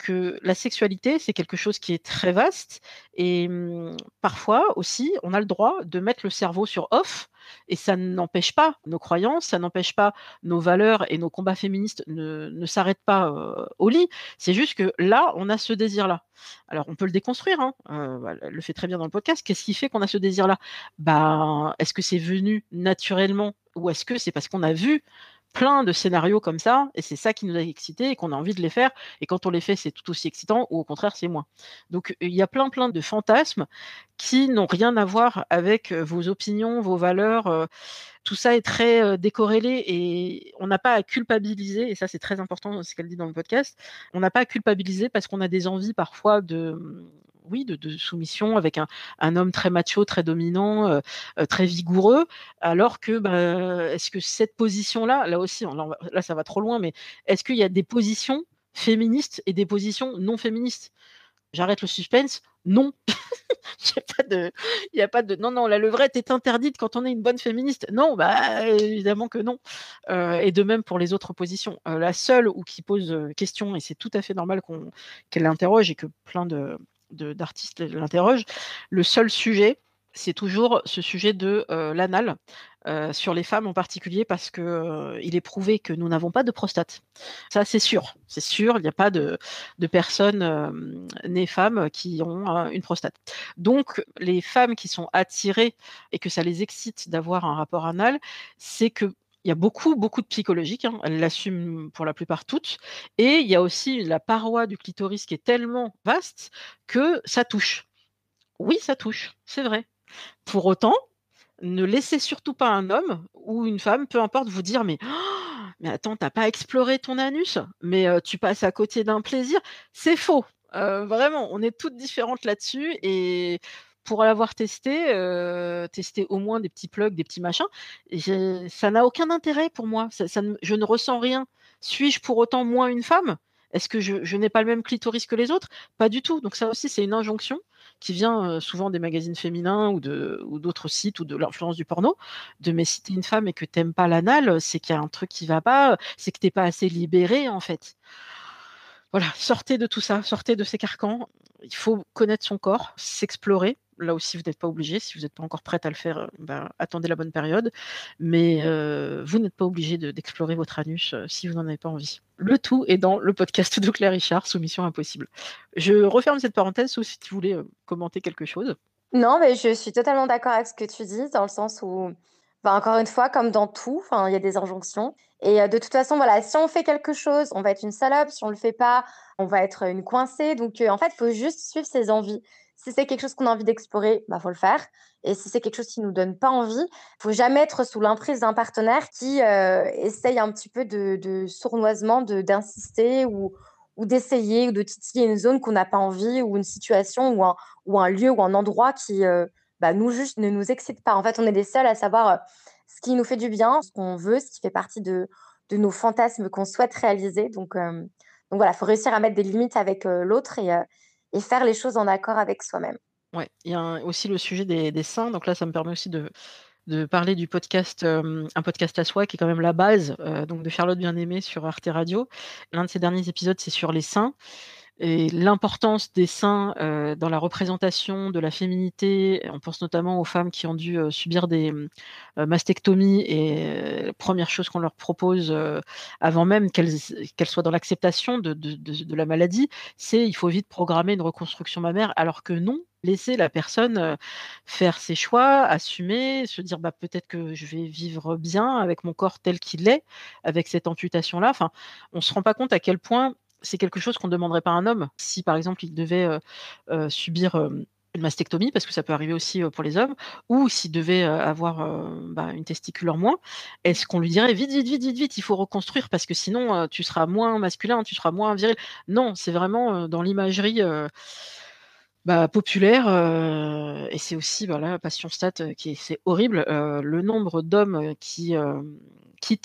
que la sexualité, c'est quelque chose qui est très vaste et mmh, parfois aussi, on a le droit de mettre le cerveau sur off et ça n'empêche pas nos croyances, ça n'empêche pas nos valeurs et nos combats féministes ne, s'arrêtent pas au lit. C'est juste que là, on a ce désir-là. Alors, on peut le déconstruire, hein, elle le fait très bien dans le podcast. Qu'est-ce qui fait qu'on a ce désir-là? Bah, Est-ce que c'est venu naturellement ou est-ce que c'est parce qu'on a vu plein de scénarios comme ça, et c'est ça qui nous a excités et qu'on a envie de les faire. Et quand on les fait, c'est tout aussi excitant, ou au contraire, c'est moins. Donc il y a plein plein de fantasmes qui n'ont rien à voir avec vos opinions, vos valeurs. tout ça est très décorrélé et on n'a pas à culpabiliser, et ça c'est très important, ce qu'elle dit dans le podcast, on n'a pas à culpabiliser parce qu'on a des envies parfois de oui, de, soumission avec un, homme très macho, très dominant, euh, euh, très vigoureux, alors que bah, est-ce que cette position-là, là aussi, là, ça va trop loin, mais est-ce qu'il y a des positions féministes et des positions non féministes? J'arrête le suspense. Non, il n'y a pas de, non, non, la levrette est interdite quand on est une bonne féministe. Non, bah évidemment que non. Euh, et de même pour les autres positions. la seule ou qui pose question, et c'est tout à fait normal qu'elle l'interroge et que plein de, d'artistes l'interrogent. Le seul sujet, c'est toujours ce sujet de l'anal sur les femmes en particulier parce que il est prouvé que nous n'avons pas de prostate. Ça, c'est sûr, c'est sûr. Il n'y a pas de, de personnes nées femmes qui ont une prostate. Donc, les femmes qui sont attirées et que ça les excite d'avoir un rapport anal, c'est que il y a beaucoup, beaucoup de psychologiques, hein, elles l'assument pour la plupart toutes. Et il y a aussi la paroi du clitoris qui est tellement vaste que ça touche. Oui, ça touche, c'est vrai. Pour autant, ne laissez surtout pas un homme ou une femme, peu importe, vous dire mais, oh, mais attends, t'as pas exploré ton anus, mais tu passes à côté d'un plaisir? C'est faux. vraiment, on est toutes différentes là-dessus et pour l'avoir testé, tester au moins des petits plugs, des petits machins, ça n'a aucun intérêt pour moi. Je ne ressens rien. Suis-je pour autant moins une femme? Est-ce que je, n'ai pas le même clitoris que les autres? Pas du tout. Donc ça aussi, c'est une injonction qui vient souvent des magazines féminins ou, d'autres sites ou de l'influence du porno, de mais si une femme et que t'aimes pas l'anal, c'est qu'il y a un truc qui va pas, c'est que t'es pas assez libérée en fait. Voilà, sortez de tout ça, sortez de ces carcans. Il faut connaître son corps, s'explorer, là aussi, vous n'êtes pas obligé. Si vous n'êtes pas encore prête à le faire, euh, ben, attendez la bonne période. Mais euh, vous n'êtes pas obligé d'explorer votre anus euh, si vous n'en avez pas envie. Le tout est dans le podcast de Claire Richard, Soumission impossible. Je referme cette parenthèse, sauf si tu voulais commenter quelque chose. Non, mais je suis totalement d'accord avec ce que tu dis, dans le sens où, ben, encore une fois, comme dans tout, il y a des injonctions. Et de toute façon, voilà, si on fait quelque chose, on va être une salope. Si on ne le fait pas, on va être une coincée. Donc, en fait, il faut juste suivre ses envies. Si c'est quelque chose qu'on a envie d'explorer, bah faut le faire. Et si c'est quelque chose qui nous donne pas envie, faut jamais être sous l'emprise d'un partenaire qui euh, essaye un petit peu de, sournoisement d'insister ou, ou d'essayer ou de titiller une zone qu'on n'a pas envie ou une situation ou un, ou un lieu ou un endroit qui euh, bah, nous juste ne nous excite pas. En fait, on est les seuls à savoir euh, ce qui nous fait du bien, ce qu'on veut, ce qui fait partie de, de nos fantasmes qu'on souhaite réaliser. Donc, donc voilà, il faut réussir à mettre des limites avec l'autre et faire les choses en accord avec soi-même. Ouais, il y a aussi le sujet des, seins. Donc là, ça me permet aussi de, parler du podcast, un podcast à soi, qui est quand même la base donc de Charlotte Bien-Aimée sur Arte Radio. L'un de ses derniers épisodes, c'est sur les seins et l'importance des seins dans la représentation de la féminité. On pense notamment aux femmes qui ont dû subir des euh, mastectomies et la première chose qu'on leur propose avant même qu'elles soient dans l'acceptation de, de, de, la maladie, c'est il faut vite programmer une reconstruction mammaire, alors que non. Laisser la personne faire ses choix, assumer, se dire bah, peut-être que je vais vivre bien avec mon corps tel qu'il est, avec cette amputation-là. Enfin, on ne se rend pas compte à quel point c'est quelque chose qu'on ne demanderait pas à un homme. Si par exemple il devait subir une mastectomie, parce que ça peut arriver aussi pour les hommes, ou s'il devait avoir bah, une testicule en moins, est-ce qu'on lui dirait vite, vite, vite, vite, vite, il faut reconstruire parce que sinon tu seras moins masculin, tu seras moins viril Non, c'est vraiment dans l'imagerie bah, populaire, et c'est aussi, voilà, Passion Stat, qui c'est horrible, le nombre d'hommes qui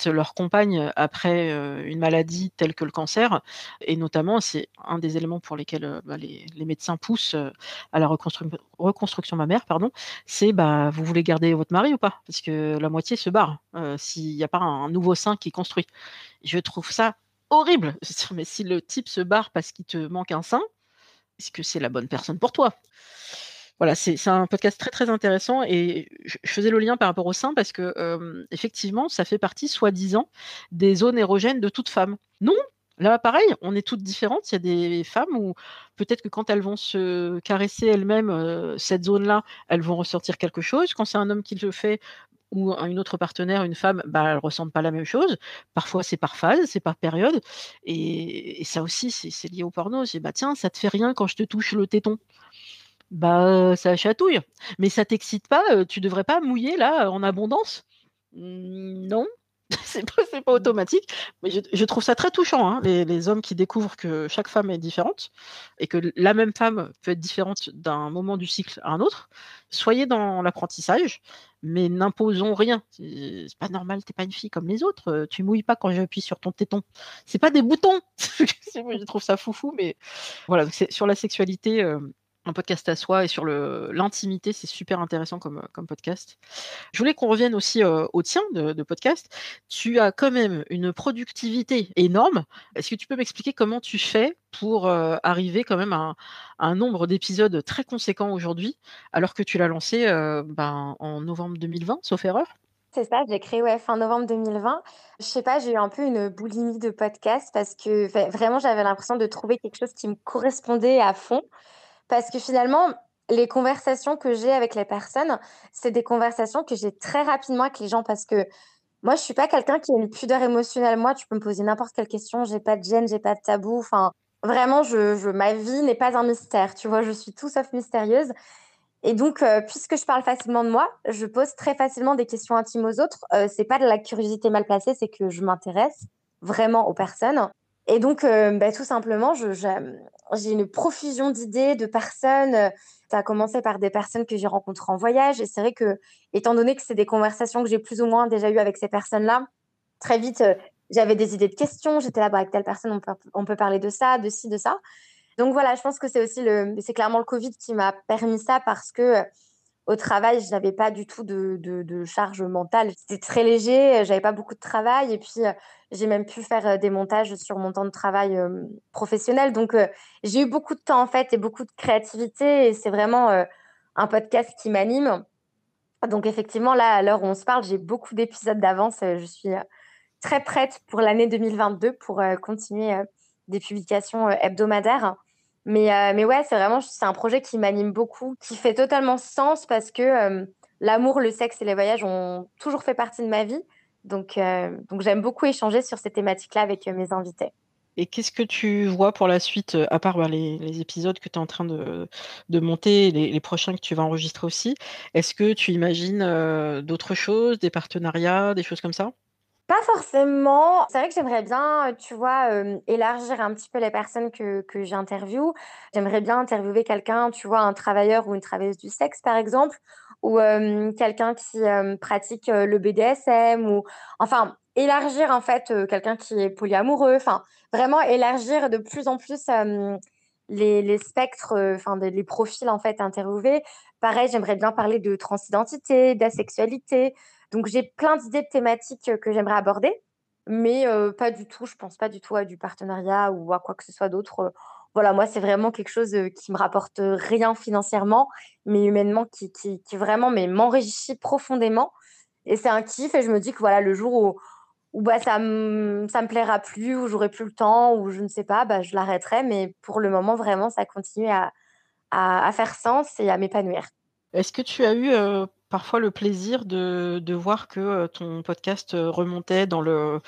leur compagne après une maladie telle que le cancer. Et notamment, c'est un des éléments pour lesquels bah, les, médecins poussent à la reconstruction mammaire, pardon, c'est bah, vous voulez garder votre mari ou pas? Parce que la moitié se barre s'il n'y a pas un, nouveau sein qui est construit. Je trouve ça horrible. Mais si le type se barre parce qu'il te manque un sein, est-ce que c'est la bonne personne pour toi? Voilà, c'est un podcast très, très intéressant et je faisais le lien par rapport au sein parce que, effectivement, ça fait partie, soi-disant, des zones érogènes de toute femme. Non, là, pareil, on est toutes différentes. Il y a des femmes où peut-être que quand elles vont se caresser elles-mêmes, cette zone-là, elles vont ressortir quelque chose. Quand c'est un homme qui le fait ou une autre partenaire, une femme, bah, elles ressentent pas la même chose. Parfois, c'est par phase, c'est par période et ça aussi, c'est lié au porno. C'est: «Bah, tiens, ça te fait rien quand je te touche le téton?» Bah, ça chatouille. Mais ça t'excite pas, tu devrais pas mouiller là, en abondance? Mmh, non, c'est pas pas automatique. Mais je trouve ça très touchant, hein, les hommes qui découvrent que chaque femme est différente et que la même femme peut être différente d'un moment du cycle à un autre. Soyez dans l'apprentissage, mais n'imposons rien. C'est pas normal, t'es pas une fille comme les autres, tu mouilles pas quand j'appuie sur ton téton. C'est pas des boutons! je trouve ça foufou, mais voilà, sur la sexualité, un podcast à soi et sur l'intimité, c'est super intéressant comme, comme podcast. Je voulais qu'on revienne aussi, au tien de podcast. Tu as quand même une productivité énorme. Est-ce que tu peux m'expliquer comment tu fais pour, arriver quand même à un nombre d'épisodes très conséquent aujourd'hui, alors que tu l'as lancé, ben, en novembre 2020, sauf erreur? C'est ça, j'ai créé, ouais, fin novembre 2020. Je sais pas, j'ai eu un peu une boulimie de podcasts parce que, vraiment, j'avais l'impression de trouver quelque chose qui me correspondait à fond. Parce que finalement, les conversations que j'ai avec les personnes, c'est des conversations que j'ai très rapidement avec les gens parce que moi, je suis pas quelqu'un qui a une pudeur émotionnelle. Moi, tu peux me poser n'importe quelle question, j'ai pas de gêne, j'ai pas de tabou. Enfin, vraiment, je, ma vie n'est pas un mystère. Tu vois, je suis tout sauf mystérieuse. Et donc, euh, puisque je parle facilement de moi, je pose très facilement des questions intimes aux autres. Euh, c'est pas de la curiosité mal placée, c'est que je m'intéresse vraiment aux personnes. Et donc, euh, bah, tout simplement, j'ai une profusion d'idées, de personnes. Euh, Ça a commencé par des personnes que j'ai rencontrées en voyage. Et c'est vrai que, étant donné que c'est des conversations que j'ai plus ou moins déjà eues avec ces personnes-là, très vite, euh, j'avais des idées de questions. J'étais là, bah, avec telle personne, on peut, on peut parler de ça, de ci, de ça. Donc voilà, je pense que c'est aussi le, c'est clairement le Covid qui m'a permis ça parce que au travail, je n'avais pas du tout de, charge mentale. C'était très léger, euh, j'avais pas beaucoup de travail et puis euh, j'ai même pu faire euh, des montages sur mon temps de travail professionnel. Donc j'ai eu beaucoup de temps en fait et beaucoup de créativité et c'est vraiment un podcast qui m'anime. Donc effectivement, là, à l'heure où on se parle, j'ai beaucoup d'épisodes d'avance. Je suis très prête pour l'année 2022 pour continuer des publications hebdomadaires. Mais, euh, mais ouais, c'est vraiment c'est un projet qui m'anime beaucoup, qui fait totalement sens parce que euh, l'amour, le sexe et les voyages ont toujours fait partie de ma vie. Donc, euh, donc j'aime beaucoup échanger sur ces thématiques-là avec mes invités. Et qu'est-ce que tu vois pour la suite, à part, bah, les épisodes que tu es en train de de monter, les prochains que tu vas enregistrer aussi? Est-ce que tu imagines, d'autres choses, des partenariats, des choses comme ça? Pas forcément. C'est vrai que j'aimerais bien, heu, tu vois, élargir un petit peu les personnes que que j'interviewe. J'aimerais bien interviewer quelqu'un, tu vois, un travailleur ou une travailleuse du sexe, par exemple, ou quelqu'un qui, pratique, le BDSM ou enfin, élargir, en fait, quelqu'un qui est polyamoureux. Enfin, vraiment élargir de plus en plus, les les spectres, enfin, les profils, en fait, interviewés. Pareil, j'aimerais bien parler de transidentité, d'asexualité, donc j'ai plein d'idées de thématiques, heu, que j'aimerais aborder, mais heu, pas du tout je pense pas du tout à du partenariat ou à quoi que ce soit d'autre. Voilà, moi, c'est vraiment quelque chose, heu, qui me rapporte, rien financièrement, mais humainement qui qui vraiment, m'enrichit profondément et c'est un kiff et je me dis que voilà, le jour où où bah, ça me ça me plaira plus, où j'aurai plus le temps, ou je ne sais pas, bah, je l'arrêterai, mais pour le moment, vraiment, ça continue à à faire sens et à m'épanouir. Est-ce que tu as eu, parfois le plaisir de voir que, ton podcast, remontait dans le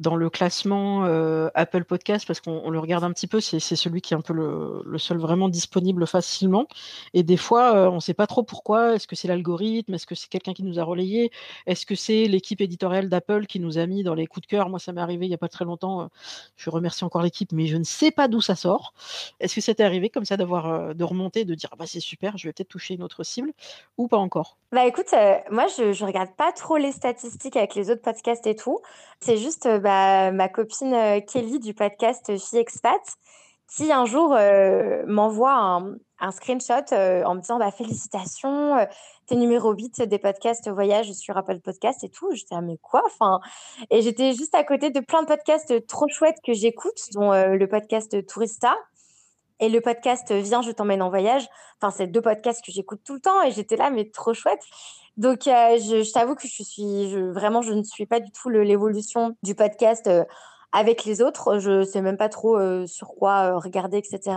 dans le classement, heu, Apple Podcast? Parce qu'on on le regarde un petit peu, c'est celui qui est un peu le seul vraiment disponible facilement et des fois, heu, on ne sait pas trop pourquoi. Est-ce que c'est l'algorithme? Est-ce que c'est quelqu'un qui nous a relayé? Est-ce que c'est l'équipe éditoriale d'Apple qui nous a mis dans les coups de cœur? Moi, ça m'est arrivé il y a pas très longtemps, heu, je remercie encore l'équipe, mais je ne sais pas d'où ça sort. Est-ce que t'est arrivé comme ça d'avoir, de remonter, de dire: «Ah bah, c'est super, je vais peut-être toucher une autre cible» ou pas encore? Bah, écoute, moi je je regarde pas trop les statistiques avec les autres podcasts et tout. C'est juste, heu, bah, ma copine, heu, Kelly du podcast, Fille Expat si un jour m'envoie un, screenshot en me disant bah, félicitations, t'es numéro 8 des podcasts voyage sur Apple Podcast et tout, j'étais ah, mais quoi enfin, Et j'étais juste à côté de plein de podcasts trop chouettes que j'écoute, dont le podcast Tourista et le podcast Viens, je t'emmène en voyage. Enfin, c'est deux podcasts que j'écoute tout le temps et j'étais là, mais trop chouette. Donc, je, je t'avoue que je suis vraiment, je ne suis pas du tout l'évolution du podcast avec les autres. Je sais même pas trop euh, sur quoi euh, regarder, etc.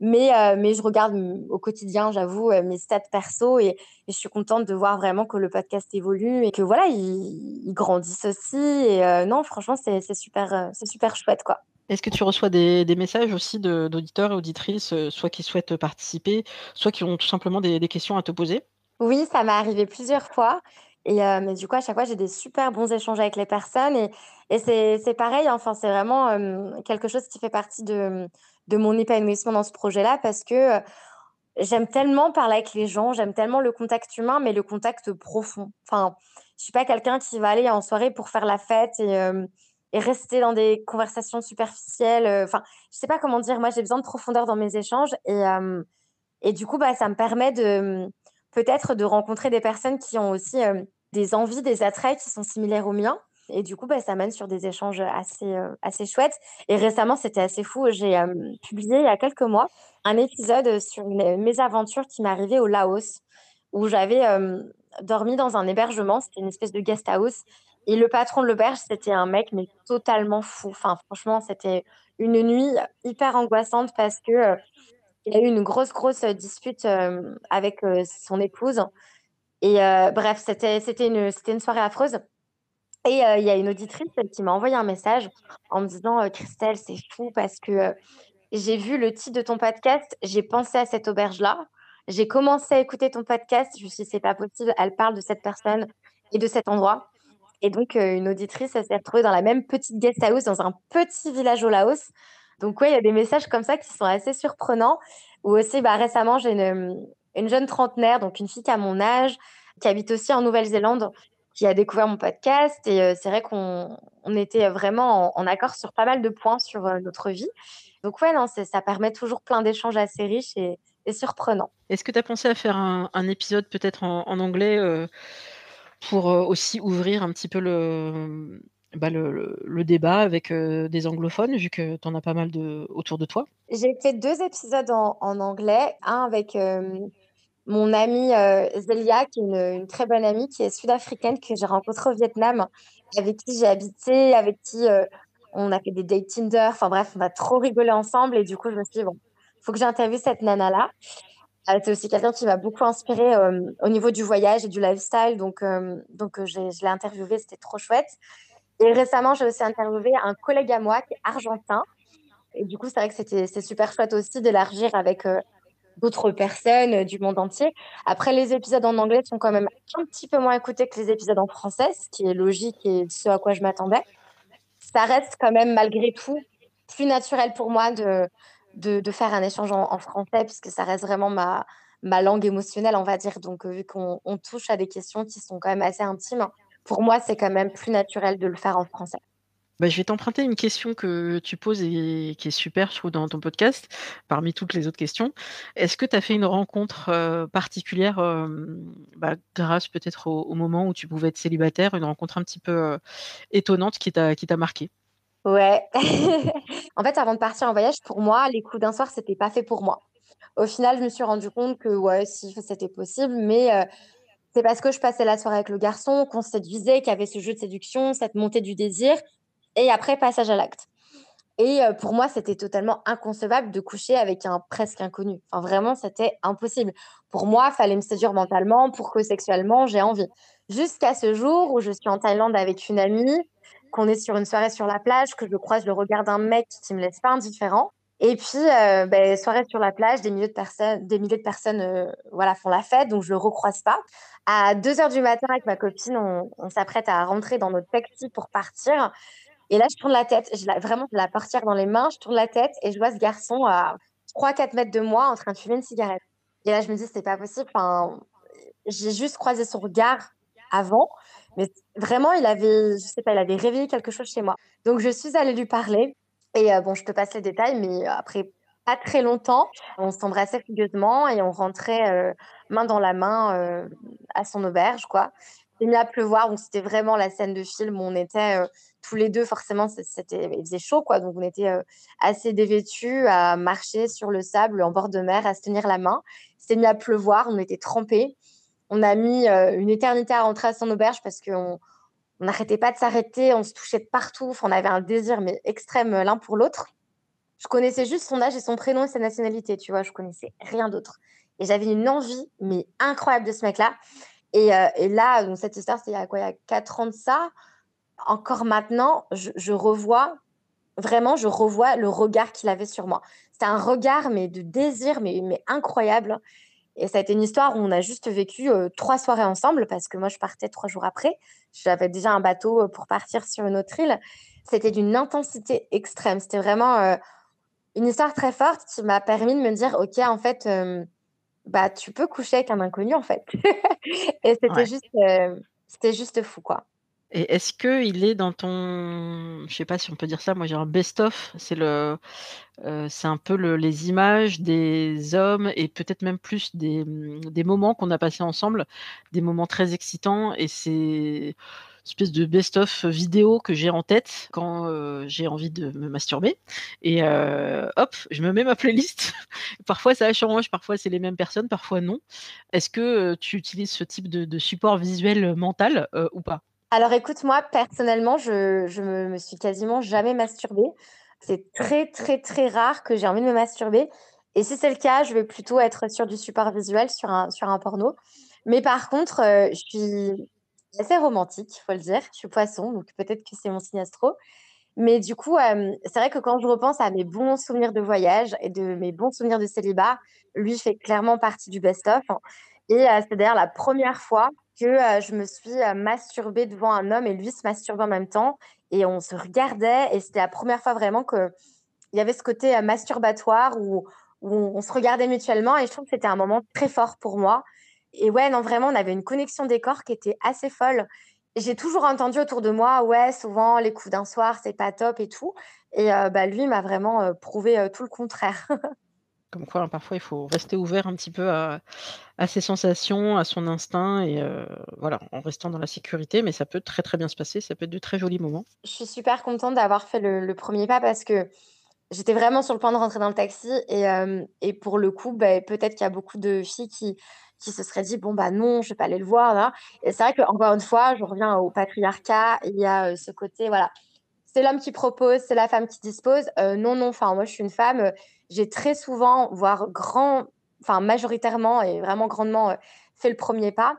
Mais, euh, mais je regarde mm, au quotidien, j'avoue, mes stats perso et, je suis contente de voir vraiment que le podcast évolue et que voilà, ils, grandissent aussi. Et non, franchement, c'est super, super chouette, quoi. Est-ce que tu reçois des, messages aussi d'auditeurs et auditrices, soit qui souhaitent participer, soit qui ont tout simplement des questions à te poser? Oui, ça m'est arrivé plusieurs fois. Et mais du coup, à chaque fois, j'ai des super bons échanges avec les personnes et c'est pareil, enfin, c'est vraiment, quelque chose qui fait partie de, de mon épanouissement dans ce projet-là parce que, j'aime tellement parler avec les gens, j'aime tellement le contact humain, mais le contact profond. Enfin, je suis pas quelqu'un qui va aller en soirée pour faire la fête et et rester dans des conversations superficielles, enfin, je sais pas comment dire. Moi, j'ai besoin de profondeur dans mes échanges et et du coup, bah, ça me permet de, peut-être de rencontrer des personnes qui ont aussi des envies, des attraits qui sont similaires aux miens. Et du coup, bah, ça mène sur des échanges assez, assez chouettes. Et récemment, c'était assez fou. J'ai publié il y a quelques mois un épisode sur une mésaventure qui m'est arrivée au Laos, où j'avais dormi dans un hébergement. C'était une espèce de guest house. Et le patron de l'auberge, c'était un mec, mais totalement fou. Enfin, franchement, c'était une nuit hyper angoissante parce que il a eu une grosse, grosse dispute avec son épouse. Et bref, c'était une, une soirée affreuse. Et il y a une auditrice qui m'a envoyé un message en me disant Christelle, c'est fou parce que j'ai vu le titre de ton podcast, j'ai pensé à cette auberge-là. J'ai commencé à écouter ton podcast, je me suis dit, c'est pas possible, elle parle de cette personne et de cet endroit. Et donc, une auditrice, s'est retrouvée dans la même petite guest house dans un petit village au Laos. Donc, ouais, il y a des messages comme ça qui sont assez surprenants. Ou aussi, bah, récemment, j'ai une, une, jeune trentenaire, donc une fille qui a mon âge, qui habite aussi en Nouvelle-Zélande, qui a découvert mon podcast. Et euh, c'est vrai qu'on on était vraiment en, accord sur pas mal de points sur euh, notre vie. Donc, ouais, ça permet toujours plein d'échanges assez riches et, surprenants. Est-ce que tu as pensé à faire un, épisode peut-être en, anglais euh, pour aussi ouvrir un petit peu le bah, le, le, débat avec des anglophones, vu que tu en as pas mal de, autour de toi. J'ai fait deux épisodes en, anglais, un avec mon amie Zelia, qui est une, très bonne amie, qui est sud-africaine, que j'ai rencontrée au Vietnam, avec qui j'ai habité, avec qui on a fait des dates Tinder, enfin bref, on a trop rigolé ensemble, et du coup, je me suis dit, bon, il faut que j'interviewe cette nana-là. C'est aussi quelqu'un qui m'a beaucoup inspirée au niveau du voyage et du lifestyle, donc, donc je l'ai interviewée, c'était trop chouette. Et récemment, j'ai aussi interviewé un collègue à moi qui est argentin. Et du coup, c'est vrai que c'était c'est super chouette aussi d'élargir avec euh, d'autres personnes euh, du monde entier. Après, les épisodes en anglais sont quand même un petit peu moins écoutés que les épisodes en français, ce qui est logique et ce à quoi je m'attendais. Ça reste quand même, malgré tout, plus naturel pour moi de, faire un échange en, français, puisque ça reste vraiment ma, ma langue émotionnelle, on va dire. Donc, euh, vu qu'on touche à des questions qui sont quand même assez intimes, pour moi, c'est quand même plus naturel de le faire en français. Bah, je vais t'emprunter une question que tu poses et qui est super, je trouve, dans ton podcast, parmi toutes les autres questions. Est-ce que tu as fait une rencontre euh, particulière, euh, bah, grâce peut-être au, moment où tu pouvais être célibataire, une rencontre un petit peu euh, étonnante qui t'a marqué Ouais. en fait, avant de partir en voyage, pour moi, les coups d'un soir, c'était pas fait pour moi. Au final, je me suis rendu compte que ouais, si c'était possible, mais c'est parce que je passais la soirée avec le garçon, qu'on séduisait, qu'il y avait ce jeu de séduction, cette montée du désir, et après, passage à l'acte. Et euh, pour moi, c'était totalement inconcevable de coucher avec un presque inconnu. Enfin, vraiment, c'était impossible. Pour moi, fallait me séduire mentalement pour que sexuellement, j'ai envie. Jusqu'à ce jour où je suis en Thaïlande avec une amie, qu'on est sur une soirée sur la plage, que je croise le regard d'un mec qui me laisse pas indifférent. Et puis, euh, ben, soirée sur la plage, des milliers de personnes, des milliers de personnes euh, voilà, font la fête, donc je le recroise pas. À 2 heures du matin, avec ma copine, on, s'apprête à rentrer dans notre taxi pour partir. Et là, je tourne la tête. Je la, vraiment, je la portière dans les mains, je tourne la tête et je vois ce garçon à 3-4 mètres de moi en train de fumer une cigarette. Et là, je me dis, c'est pas possible. Enfin, j'ai juste croisé son regard avant, mais vraiment, il avait, je sais pas, il avait réveillé quelque chose chez moi. Donc, je suis allée lui parler. Et bon, je te passe les détails, mais après pas très longtemps. On s'embrassait furieusement et on rentrait main dans la main à son auberge, quoi. Il mis à pleuvoir, donc c'était vraiment la scène de film où on était tous les deux. Forcément, c'était, il faisait chaud, quoi. Donc on était assez dévêtus à marcher sur le sable en bord de mer, à se tenir la main. C'était mis à pleuvoir, on était trempés. On a mis une éternité à rentrer à son auberge parce qu'on on n'arrêtait pas de s'arrêter, on se touchait de partout. on avait un désir mais extrême l'un pour l'autre. Je connaissais juste son âge et son prénom et sa nationalité, tu vois. Je connaissais rien d'autre. Et j'avais une envie, mais incroyable de ce mec-là. Et, euh, là, donc cette histoire, c'est il y a quoi Il y a 4 ans de ça. Encore maintenant, je, revois, vraiment, je revois le regard qu'il avait sur moi. C'était un regard, mais de désir, mais, mais incroyable. Et ça a été une histoire où on a juste vécu euh, trois soirées ensemble parce que moi, je partais trois jours après. J'avais déjà un bateau pour partir sur une autre île. C'était d'une intensité extrême. C'était vraiment une histoire très forte qui m'a permis de me dire, OK, en fait, bah, tu peux coucher avec un inconnu, en fait. et c'était juste, c'était juste fou, quoi. Et est-ce qu'il est dans ton, je sais pas si on peut dire ça, moi j'ai un best-of, c'est le, c'est un peu le, les images des hommes et peut-être même plus des, mmh, des moments qu'on a passés ensemble, des moments très excitants et c'est espèce de best-of vidéo que j'ai en tête quand euh, j'ai envie de me masturber. Et euh, hop, je me mets ma playlist. parfois ça change, parfois c'est les mêmes personnes, parfois non. Est-ce que euh, tu utilises ce type de, support visuel mental ou pas? Alors écoute, moi personnellement, je, je me, suis quasiment jamais masturbée. C'est très très très rare que j'ai envie de me masturber. Et si c'est le cas, je vais plutôt être sur du support visuel, sur un, sur un porno. Mais par contre, je suis assez romantique, il faut le dire. Je suis poisson, donc peut-être que c'est mon signe astro. Mais du coup, c'est vrai que quand je repense à mes bons souvenirs de voyage et de mes bons souvenirs de célibat, lui fait clairement partie du best-of. Et c'est d'ailleurs la première fois que je me suis masturbée devant un homme et lui se masturbait en même temps. Et on se regardait. Et c'était la première fois vraiment qu'il y avait ce côté masturbatoire où, où on, se regardait mutuellement. Et je trouve que c'était un moment très fort pour moi. Et ouais, non, vraiment, on avait une connexion des corps qui était assez folle. J'ai toujours entendu autour de moi, ouais, souvent les coups d'un soir, c'est pas top et tout. Et euh, bah, lui m'a vraiment euh, prouvé euh, tout le contraire. Comme quoi, hein, parfois, il faut rester ouvert un petit peu à, ses sensations, à son instinct, et voilà, en restant dans la sécurité. Mais ça peut très très bien se passer, ça peut être de très jolis moments. Je suis super contente d'avoir fait le, premier pas parce que j'étais vraiment sur le point de rentrer dans le taxi. Et, et pour le coup, bah, peut-être qu'il y a beaucoup de filles qui qui se serait dit bon bah non, je vais pas aller le voir. Et c'est vrai que encore une fois, je reviens au patriarcat. Il y a euh, ce côté voilà, c'est l'homme qui propose, c'est la femme qui dispose. Euh, non non, enfin moi je suis une femme. Euh, j'ai très souvent, voire grand, enfin majoritairement et vraiment grandement fait le premier pas.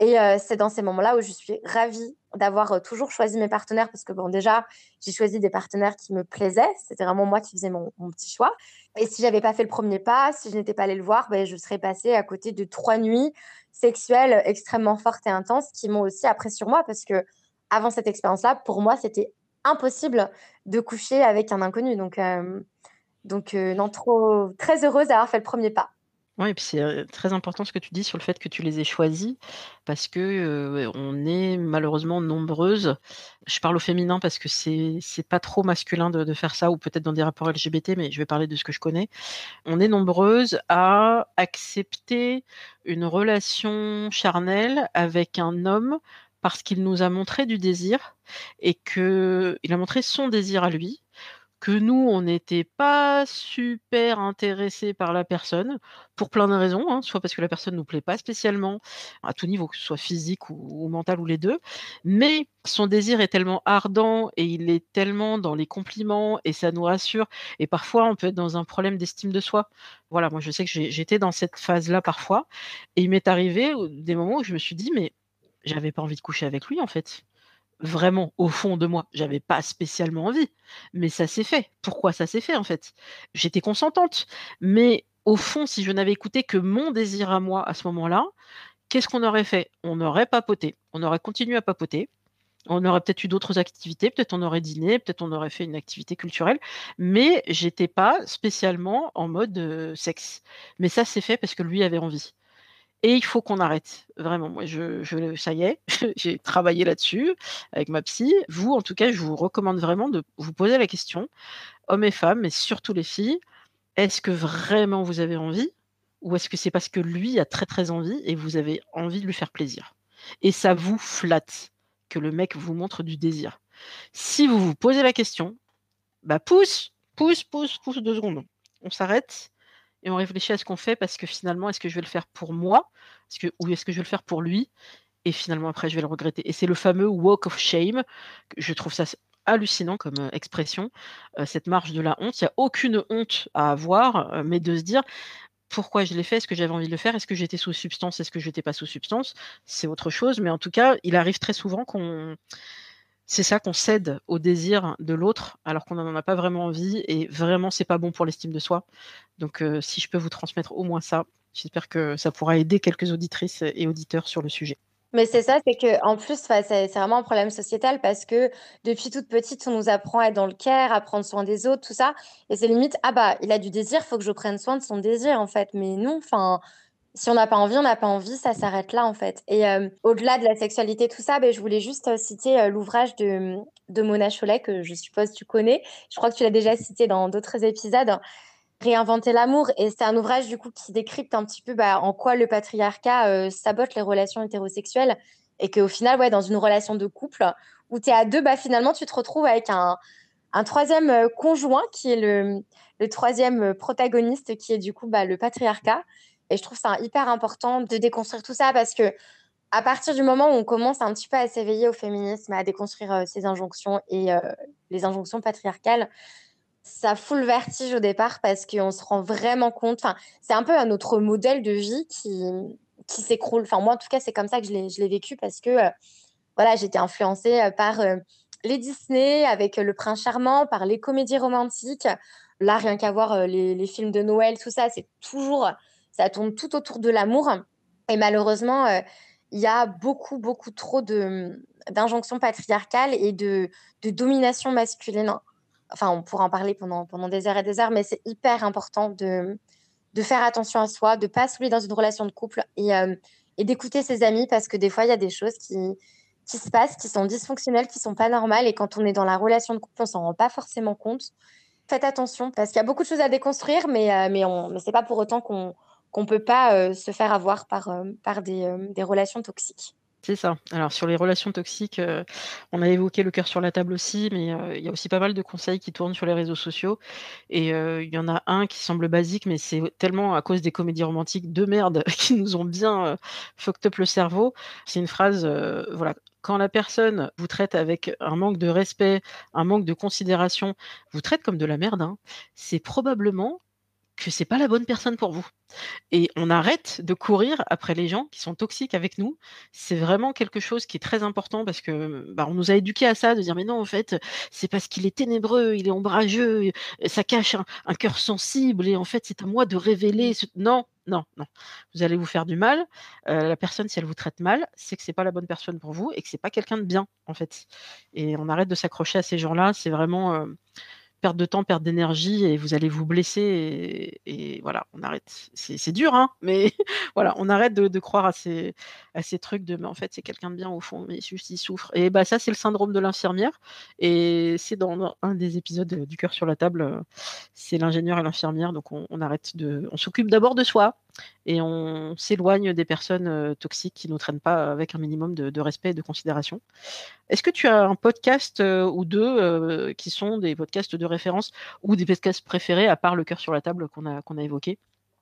Et c'est dans ces moments-là où je suis ravie d'avoir toujours choisi mes partenaires parce que, bon, déjà, j'ai choisi des partenaires qui me plaisaient. C'était vraiment moi qui faisais mon, petit choix. Et si j'avais pas fait le premier pas, si je n'étais pas allée le voir, ben, je serais passée à côté de trois nuits sexuelles extrêmement fortes et intenses qui m'ont aussi appris sur moi parce que avant cette expérience-là, pour moi, c'était impossible de coucher avec un inconnu. Donc, donc non, trop, très heureuse d'avoir fait le premier pas. Oui, et puis c'est très important ce que tu dis sur le fait que tu les aies choisis, parce que on est malheureusement nombreuses. Je parle au féminin parce que c'est c'est pas trop masculin de, de faire ça, ou peut-être dans des rapports LGBT, mais je vais parler de ce que je connais. On est nombreuses à accepter une relation charnelle avec un homme parce qu'il nous a montré du désir et que il a montré son désir à lui que nous, on n'était pas super intéressés par la personne, pour plein de raisons, hein, soit parce que la personne nous plaît pas spécialement, à tout niveau, que ce soit physique ou, mental ou les deux, mais son désir est tellement ardent et il est tellement dans les compliments et ça nous rassure. Et parfois, on peut être dans un problème d'estime de soi. Voilà, moi, je sais que j'étais dans cette phase-là parfois, et il m'est arrivé des moments où je me suis dit, mais j'avais pas envie de coucher avec lui en fait vraiment au fond de moi, j'avais pas spécialement envie, mais ça s'est fait. Pourquoi ça s'est fait en fait? J'étais consentante, mais au fond, si je n'avais écouté que mon désir à moi à ce moment-là, qu'est-ce qu'on aurait fait? On aurait papoté, on aurait continué à papoter. On aurait peut-être eu d'autres activités, peut-être on aurait dîné, peut-être on aurait fait une activité culturelle, mais j'étais pas spécialement en mode sexe. Mais ça s'est fait parce que lui avait envie. Et il faut qu'on arrête. Vraiment, moi, je, ça y est, j'ai travaillé là-dessus avec ma psy. Vous, en tout cas, je vous recommande vraiment de vous poser la question, hommes et femmes, mais surtout les filles, est-ce que vraiment vous avez envie ou est-ce que c'est parce que lui a très, très envie et vous avez envie de lui faire plaisir? Et ça vous flatte que le mec vous montre du désir. Si vous vous posez la question, bah pousse, pousse, pousse, pousse 2 secondes. On s'arrête et on réfléchit à ce qu'on fait parce que finalement, est-ce que je vais le faire pour moi? Ou est-ce que je vais le faire pour lui? Et finalement après je vais le regretter. Et c'est le fameux walk of shame. Je trouve ça hallucinant comme, heu, expression, heu, cette marche de la honte. Il y a aucune honte à avoir, heu, mais de se dire: «Pourquoi je l'ai fait? Est-ce que j'avais envie de le faire? Est-ce que j'étais sous substance? Est-ce que j'étais pas sous substance?» c'est autre chose, mais en tout cas, il arrive très souvent qu'on c'est ça, qu'on cède au désir de l'autre alors qu'on n'en a pas vraiment envie et vraiment c'est pas bon pour l'estime de soi. Donc heu, si je peux vous transmettre au moins ça, j'espère que ça pourra aider quelques auditrices et auditeurs sur le sujet. Mais c'est ça, c'est qu'en plus, enfin, c'est c'est vraiment un problème sociétal parce que depuis toute petite, on nous apprend à être dans le care, à prendre soin des autres, tout ça et c'est limite: «Ah bah, il a du désir, faut que je prenne soin de son désir», en fait. Mais non, enfin, si on n'a pas envie, on n'a pas envie, ça s'arrête là, en fait et hem, au-delà de la sexualité, tout ça, beh, je voulais juste, heu, citer, heu, l'ouvrage de, de Mona Chollet que je suppose tu connais. Je crois que tu l'as déjà cité dans d'autres épisodes. Réinventer l'amour et c'est un ouvrage du coup qui décrypte un petit peu, bah, en quoi le patriarcat, sabote les relations hétérosexuelles et qu'au final, ouais, dans une relation de couple où tu es à 2, bah, finalement, tu te retrouves avec un un 3e, heu, conjoint qui est le, le 3e, heu, protagoniste qui est du coup, bah, le patriarcat et je trouve ça hyper important de déconstruire tout ça parce qu'à partir du moment où on commence un petit peu à s'éveiller au féminisme, à déconstruire, heu, ces injonctions et heu, les injonctions patriarcales, ça fout le vertige au départ parce qu'on se rend vraiment compte c'est un peu un autre modèle de vie qui qui s'écroule. Enfin, moi, en tout cas, c'est comme ça que je l'ai vécu parce que, heu, voilà, j'étais influencée, heu, par, les Disney avec, le prince charmant, par les comédies romantiques. Là, rien qu'à voir, les les films de Noël, tout ça, c'est toujours ça tourne tout autour de l'amour et malheureusement, heu, il y a beaucoup, beaucoup trop mmh, d'injonctions patriarcales et de de domination masculine. Enfin, on pourra en parler pendant pendant des heures et des heures, mais c'est hyper important de, de faire attention à soi, de pas se dans une relation de couple et hem et d'écouter ses amis parce que des fois, il y a des choses qui qui se passent, qui sont dysfonctionnelles, qui sont pas normales et quand on est dans la relation de couple, on s'en rend pas forcément compte. Faites attention parce qu'il y a beaucoup de choses à déconstruire, mais heu, mais mais c'est pas pour autant qu'on qu'on peut pas, heu, se faire avoir par, hem, par des, hem, des relations toxiques. C'est ça. Alors sur les relations toxiques, on a évoqué le cœur sur la table aussi, mais il y a aussi pas mal de conseils qui tournent sur les réseaux sociaux et il y en a un qui semble basique, mais c'est tellement à cause des comédies romantiques de merde qui nous ont bien, fucked up le cerveau. C'est une phrase, voilà: «Quand la personne vous traite avec un manque de respect, un manque de considération, vous traite comme de la merde, hein, c'est probablement que c'est pas la bonne personne pour vous» et on arrête de courir après les gens qui sont toxiques avec nous. C'est vraiment quelque chose qui est très important parce que, bah, on nous a éduqués à ça, de dire: «Mais non, en fait, c'est parce qu'il est ténébreux, il est ombrageux, ça cache un un cœur sensible et en fait, c'est à moi de révéler ce» non, non, non. Vous allez vous faire du mal. Heu, la personne, si elle vous traite mal, c'est que c'est pas la bonne personne pour vous et que c'est pas quelqu'un de bien, en fait et on arrête de s'accrocher à ces gens-là. C'est vraiment, heu perte de temps, perte d'énergie et vous allez vous blesser et voilà, on arrête. C'est dur, hein, mais voilà, on arrête de croire à ces trucs de: «Mais en fait, c'est quelqu'un de bien au fond, mais juste il souffre» et bah, ça, c'est le syndrome de l'infirmière et c'est dans un des épisodes, du cœur sur la table, heu, c'est l'ingénieur et l'infirmière donc on on arrête de on s'occupe d'abord de soi et on s'éloigne des personnes, heu, toxiques qui nous traînent pas avec un minimum de respect et de considération. Est-ce que tu as un podcast, heu, ou 2, heu, qui sont des podcasts de référence ou des podcasts préférés à part le cœur sur la table qu'on a a évoqué?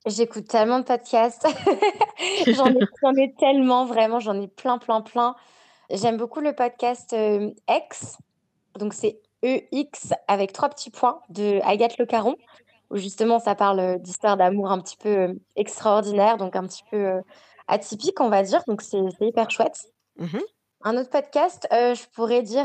J'écoute tellement de podcasts. J'en ai tellement, vraiment, j'en ai plein, plein, plein. J'aime beaucoup le podcast, Ex, donc c'est E-X avec 3 petits points de Agathe Le Caron, où justement ça parle, heu, d'histoires d'amour un petit peu, hem, extraordinaires, donc un petit peu, heu, atypiques, on va dire, donc c'est hyper chouette. Mmh mh. Un autre podcast, je pourrais dire,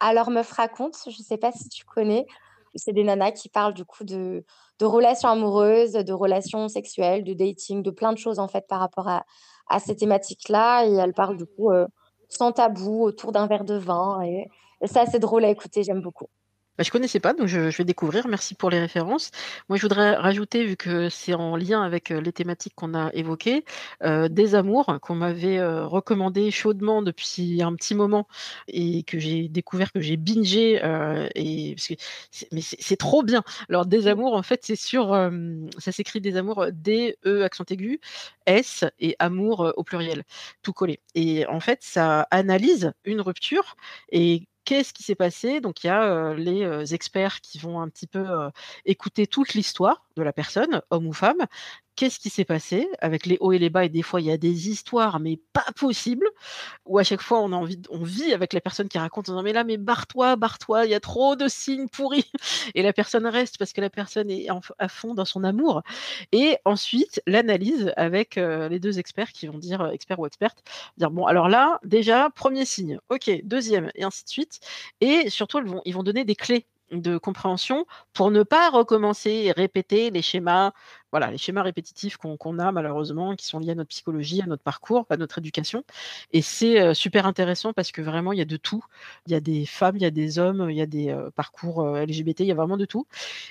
Alors meuf raconte, je sais pas si tu connais? C'est des nanas qui parlent du coup de de relations amoureuses, de relations sexuelles, de dating, de plein de choses en fait par rapport à à ces thématiques-là et elles parlent du coup, sans tabou autour d'un verre de vin et et c'est assez drôle à écouter, j'aime beaucoup. Bah, je connaissais pas, donc je vais découvrir. Merci pour les références. Moi, je voudrais rajouter, vu que c'est en lien avec, heu, les thématiques qu'on a évoquées, heu, Des Amours qu'on m'avait, heu, recommandé chaudement depuis un petit moment et que j'ai découvert, que j'ai bingé, et parce que mais c'est trop bien. Alors Des Amours, en fait, c'est sur, ça s'écrit Des Amours, D-E accent aigu, S et amour, au pluriel, tout collé et en fait, ça analyse une rupture et Qu'est-ce qui s'est passé? Donc il y a, les, experts qui vont un petit peu, écouter toute l'histoire de la personne, homme ou femme. Qu'est-ce qui s'est passé? Avec les hauts et les bas? Et des fois, il y a des histoires, mais pas possibles, où à chaque fois on a envie on vit avec la personne qui raconte en disant: «Mais là, mais barre-toi, barre-toi, il y a trop de signes pourris» et la personne reste parce que la personne est à fond dans son amour. Et ensuite l'analyse avec, heu, les 2 experts qui vont dire, heu, experts ou expertes, dire: «Bon alors là, déjà, premier signe, OK, deuxième et ainsi de suite» et surtout elles vont ils vont donner des clés de compréhension pour ne pas recommencer et répéter les schémas, voilà, les schémas répétitifs qu'on a malheureusement, qui sont liés à notre psychologie, à notre parcours, à notre éducation et c'est, heu, super intéressant parce que vraiment il y a de tout. Il y a des femmes, il y a des hommes, il y a des, heu, parcours, heu, LGBT, il y a vraiment de tout.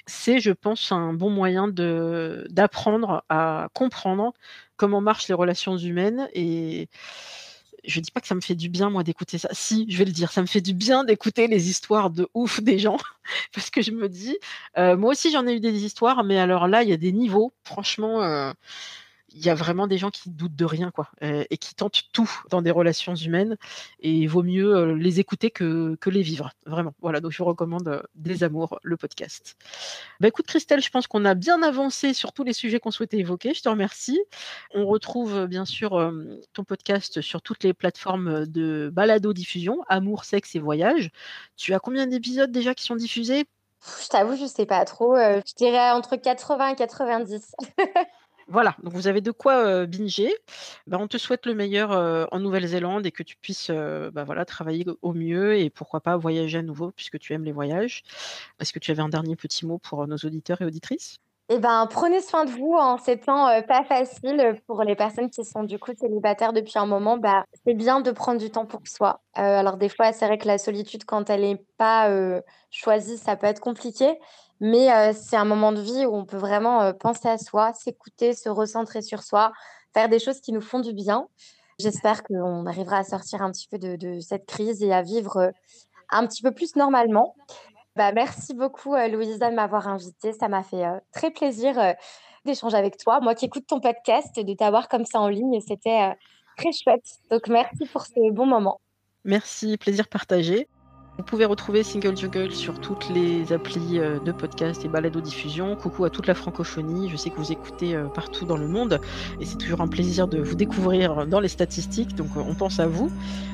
C'est, je pense, un bon moyen d'apprendre à comprendre comment marchent les relations humaines et je dis pas que ça me fait du bien moi d'écouter ça. Si, je vais le dire, ça me fait du bien d'écouter les histoires de ouf des gens parce que je me dis, heu, moi aussi j'en ai eu des histoires, mais alors là, il y a des niveaux, franchement, il y a vraiment des gens qui doutent de rien, quoi, heu, et qui tentent tout dans des relations humaines et il vaut mieux, heu, les écouter que que les vivre, vraiment. Voilà, donc je vous recommande, heu, Des Amours, le podcast. Bah, écoute Christelle, je pense qu'on a bien avancé sur tous les sujets qu'on souhaitait évoquer. Je te remercie. On retrouve, bien sûr, ton podcast sur toutes les plateformes, de balado-diffusion, amour, sexe et voyage. Tu as combien d'épisodes déjà qui sont diffusés? Je t'avoue, je sais pas trop, je dirais entre 80 et 90. Voilà, donc vous avez de quoi, binger. Bah, on te souhaite le meilleur, en Nouvelle-Zélande et que tu puisses, bah, travailler au mieux et pourquoi pas voyager à nouveau puisque tu aimes les voyages. Est-ce que tu avais un dernier petit mot pour, nos auditeurs et auditrices? Eh ben, prenez soin de vous en ces temps, pas faciles, pour les personnes qui sont du coup célibataires depuis un moment, bah, c'est bien de prendre du temps pour soi. Heu, alors des fois, c'est vrai que la solitude quand elle est pas, choisie, ça peut être compliqué, mais c'est un moment de vie où on peut vraiment, penser à soi, s'écouter, se recentrer sur soi, faire des choses qui nous font du bien. J'espère qu'on arrivera à sortir un petit peu de cette crise et à vivre, un petit peu plus normalement. Bah, merci beaucoup, Louisa, de m'avoir invitée. Ça m'a fait, très plaisir, d'échanger avec toi. Moi qui écoute ton podcast, de t'avoir comme ça en ligne, c'était, très chouette. Donc merci pour ce bon moment. Merci, plaisir partagé. Vous pouvez retrouver Single Jungle sur toutes les applis euh, de podcast et balado-diffusion. Coucou à toute la francophonie. Je sais que vous écoutez euh, partout dans le monde et c'est toujours un plaisir de vous découvrir dans les statistiques. Donc euh, on pense à vous.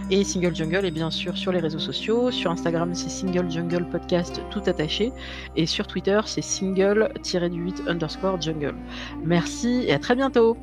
Et Single Jungle est bien sûr sur les réseaux sociaux. Sur Instagram, c'est Single Jungle Podcast tout attaché. Et sur Twitter, c'est single-du-8 underscore jungle. Merci et à très bientôt.